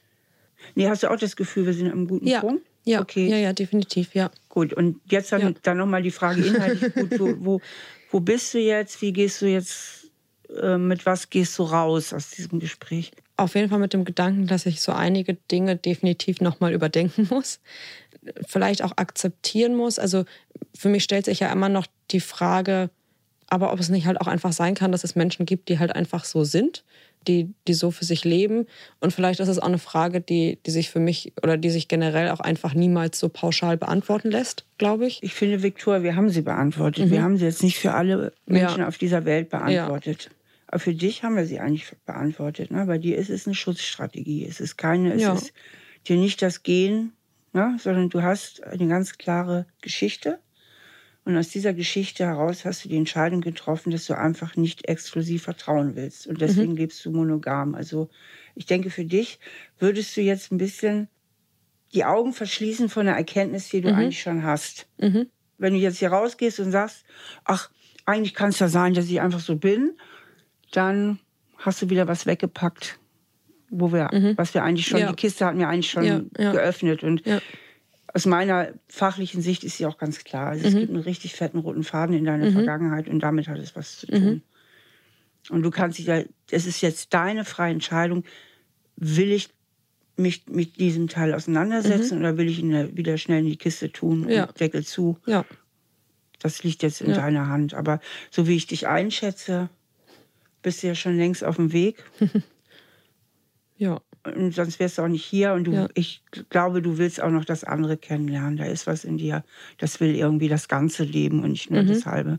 Nee, hast du auch das Gefühl, wir sind an einem guten ja. Punkt? Ja, okay. ja, ja, definitiv, ja. Gut, und jetzt dann, ja. dann nochmal die Frage inhaltlich. [LAUGHS] Gut, wo, wo, wo bist du jetzt? Wie gehst du jetzt, äh, mit was gehst du raus aus diesem Gespräch? Auf jeden Fall mit dem Gedanken, dass ich so einige Dinge definitiv nochmal überdenken [LAUGHS] muss vielleicht auch akzeptieren muss. Also für mich stellt sich ja immer noch die Frage, aber ob es nicht halt auch einfach sein kann, dass es Menschen gibt, die halt einfach so sind, die, die so für sich leben. Und vielleicht ist es auch eine Frage, die, die sich für mich oder die sich generell auch einfach niemals so pauschal beantworten lässt, glaube ich. Ich finde, Viktor, wir haben sie beantwortet. Mhm. Wir haben sie jetzt nicht für alle Menschen ja. auf dieser Welt beantwortet. Ja. Aber für dich haben wir sie eigentlich beantwortet. Ne? Bei dir ist es eine Schutzstrategie. Es ist keine, es ja. ist dir nicht das Gehen ne? sondern du hast eine ganz klare Geschichte. Und aus dieser Geschichte heraus hast du die Entscheidung getroffen, dass du einfach nicht exklusiv vertrauen willst. Und deswegen mhm. lebst du monogam. Also ich denke, für dich würdest du jetzt ein bisschen die Augen verschließen von der Erkenntnis, die du mhm. eigentlich schon hast. Mhm. Wenn du jetzt hier rausgehst und sagst, ach, eigentlich kann es ja sein, dass ich einfach so bin, dann hast du wieder was weggepackt, wo wir, mhm. was wir eigentlich schon, ja. die Kiste hatten wir eigentlich schon ja, ja. geöffnet. Und aus meiner fachlichen Sicht ist sie auch ganz klar. Also mhm. es gibt einen richtig fetten roten Faden in deiner mhm. Vergangenheit und damit hat es was zu tun. Mhm. Und du kannst dich ja, es ist jetzt deine freie Entscheidung, will ich mich mit diesem Teil auseinandersetzen mhm. oder will ich ihn wieder schnell in die Kiste tun und Deckel zu? Ja. Das liegt jetzt in deiner Hand. Aber so wie ich dich einschätze, bist du ja schon längst auf dem Weg. [LAUGHS] Ja. Und sonst wärst du auch nicht hier. Und du, ja. ich glaube, du willst auch noch das andere kennenlernen. Da ist was in dir, das will irgendwie das ganze Leben und nicht nur mhm. das halbe.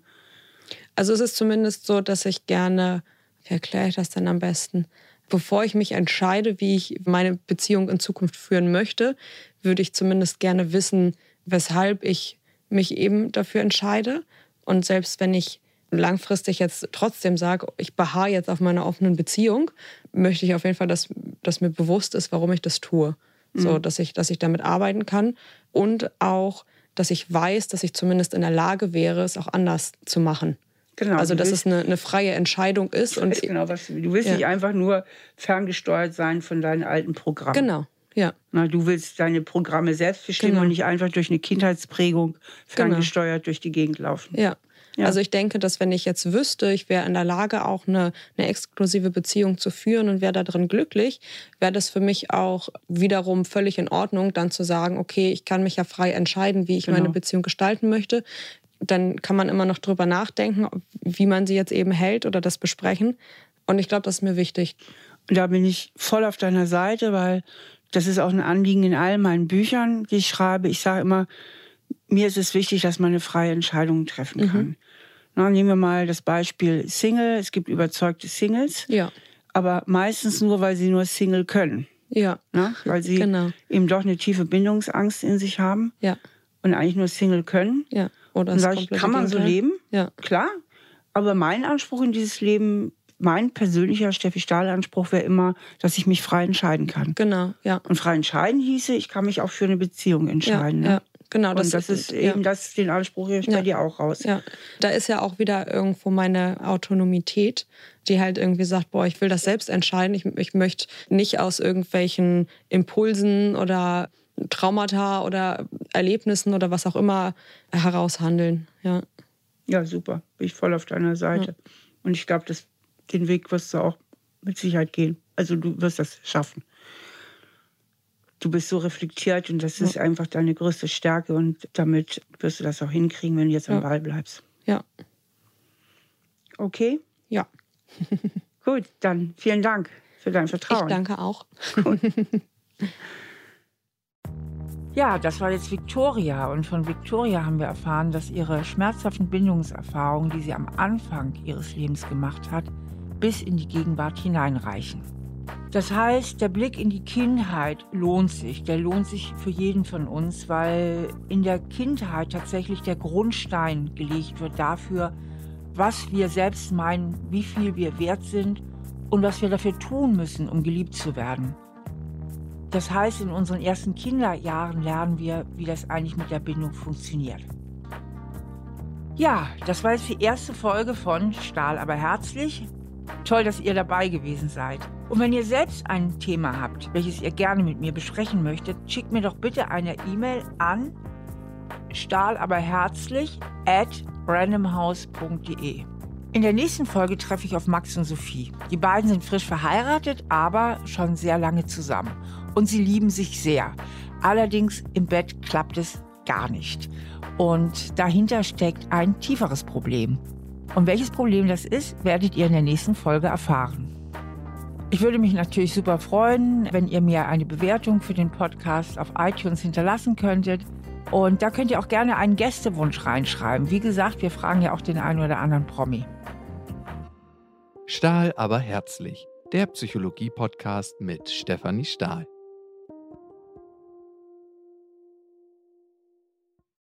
Also es ist zumindest so, dass ich gerne, wie erkläre ich das denn am besten? Bevor ich mich entscheide, wie ich meine Beziehung in Zukunft führen möchte, würde ich zumindest gerne wissen, weshalb ich mich eben dafür entscheide. Und selbst wenn ich langfristig jetzt trotzdem sage, ich beharre jetzt auf meiner offenen Beziehung, möchte ich auf jeden Fall, dass, dass mir bewusst ist, warum ich das tue. Mhm. So, dass ich, dass ich damit arbeiten kann und auch, dass ich weiß, dass ich zumindest in der Lage wäre, es auch anders zu machen. Genau, also, dass willst, es eine, eine, freie Entscheidung ist. Und genau, was du, du willst ja. nicht einfach nur ferngesteuert sein von deinen alten Programmen. Genau, ja. Na, du willst deine Programme selbst bestimmen genau. und nicht einfach durch eine Kindheitsprägung genau. ferngesteuert genau. durch die Gegend laufen. Ja. Ja. Also ich denke, dass wenn ich jetzt wüsste, ich wäre in der Lage, auch eine, eine exklusive Beziehung zu führen und wäre darin glücklich, wäre das für mich auch wiederum völlig in Ordnung, dann zu sagen, okay, ich kann mich ja frei entscheiden, wie ich genau. meine Beziehung gestalten möchte. Dann kann man immer noch drüber nachdenken, wie man sie jetzt eben hält oder das besprechen. Und ich glaube, das ist mir wichtig. Und da bin ich voll auf deiner Seite, weil das ist auch ein Anliegen in all meinen Büchern, die ich schreibe. Ich sage immer, mir ist es wichtig, dass man eine freie Entscheidung treffen kann. Mhm. Na, nehmen wir mal das Beispiel Single. Es gibt überzeugte Singles. Ja. Aber meistens nur, weil sie nur Single können. Ja. Na, weil sie genau. eben doch eine tiefe Bindungsangst in sich haben. Ja. Und eigentlich nur Single können. Ja. Oder und ich, kann man so leben? Ja. Klar. Aber mein Anspruch in dieses Leben, mein persönlicher Steffi Stahl-Anspruch wäre immer, dass ich mich frei entscheiden kann. Genau, ja. Und frei entscheiden hieße, ich kann mich auch für eine Beziehung entscheiden. Ja, ne? ja. Genau, das, und das ist, ist eben ja. das, den Anspruch hier ja. bei dir auch raus. Ja, da ist ja auch wieder irgendwo meine Autonomität, die halt irgendwie sagt, boah, ich will das selbst entscheiden. Ich, ich möchte nicht aus irgendwelchen Impulsen oder Traumata oder Erlebnissen oder was auch immer heraushandeln. Ja, ja super. Bin ich voll auf deiner Seite. Ja. Und ich glaube, den Weg wirst du auch mit Sicherheit gehen. Also du wirst das schaffen du bist so reflektiert und das ist einfach deine größte Stärke und damit wirst du das auch hinkriegen, wenn du jetzt am Ball bleibst. Ja. Okay? Ja. [LAUGHS] Gut, dann vielen Dank für dein Vertrauen. Ich danke auch. [LAUGHS] Ja, das war jetzt Victoria und von Victoria haben wir erfahren, dass ihre schmerzhaften Bindungserfahrungen, die sie am Anfang ihres Lebens gemacht hat, bis in die Gegenwart hineinreichen. Das heißt, der Blick in die Kindheit lohnt sich. Der lohnt sich für jeden von uns, weil in der Kindheit tatsächlich der Grundstein gelegt wird dafür, was wir selbst meinen, wie viel wir wert sind und was wir dafür tun müssen, um geliebt zu werden. Das heißt, in unseren ersten Kinderjahren lernen wir, wie das eigentlich mit der Bindung funktioniert. Ja, das war jetzt die erste Folge von Stahl aber herzlich. Toll, dass ihr dabei gewesen seid. Und wenn ihr selbst ein Thema habt, welches ihr gerne mit mir besprechen möchtet, schickt mir doch bitte eine E-Mail an stahlaberherzlich at randomhouse.de. In der nächsten Folge treffe ich auf Max und Sophie. Die beiden sind frisch verheiratet, aber schon sehr lange zusammen. Und sie lieben sich sehr. Allerdings im Bett klappt es gar nicht. Und dahinter steckt ein tieferes Problem. Und welches Problem das ist, werdet ihr in der nächsten Folge erfahren. Ich würde mich natürlich super freuen, wenn ihr mir eine Bewertung für den Podcast auf iTunes hinterlassen könntet. Und da könnt ihr auch gerne einen Gästewunsch reinschreiben. Wie gesagt, wir fragen ja auch den einen oder anderen Promi. Stahl aber herzlich. Der Psychologie-Podcast mit Stefanie Stahl.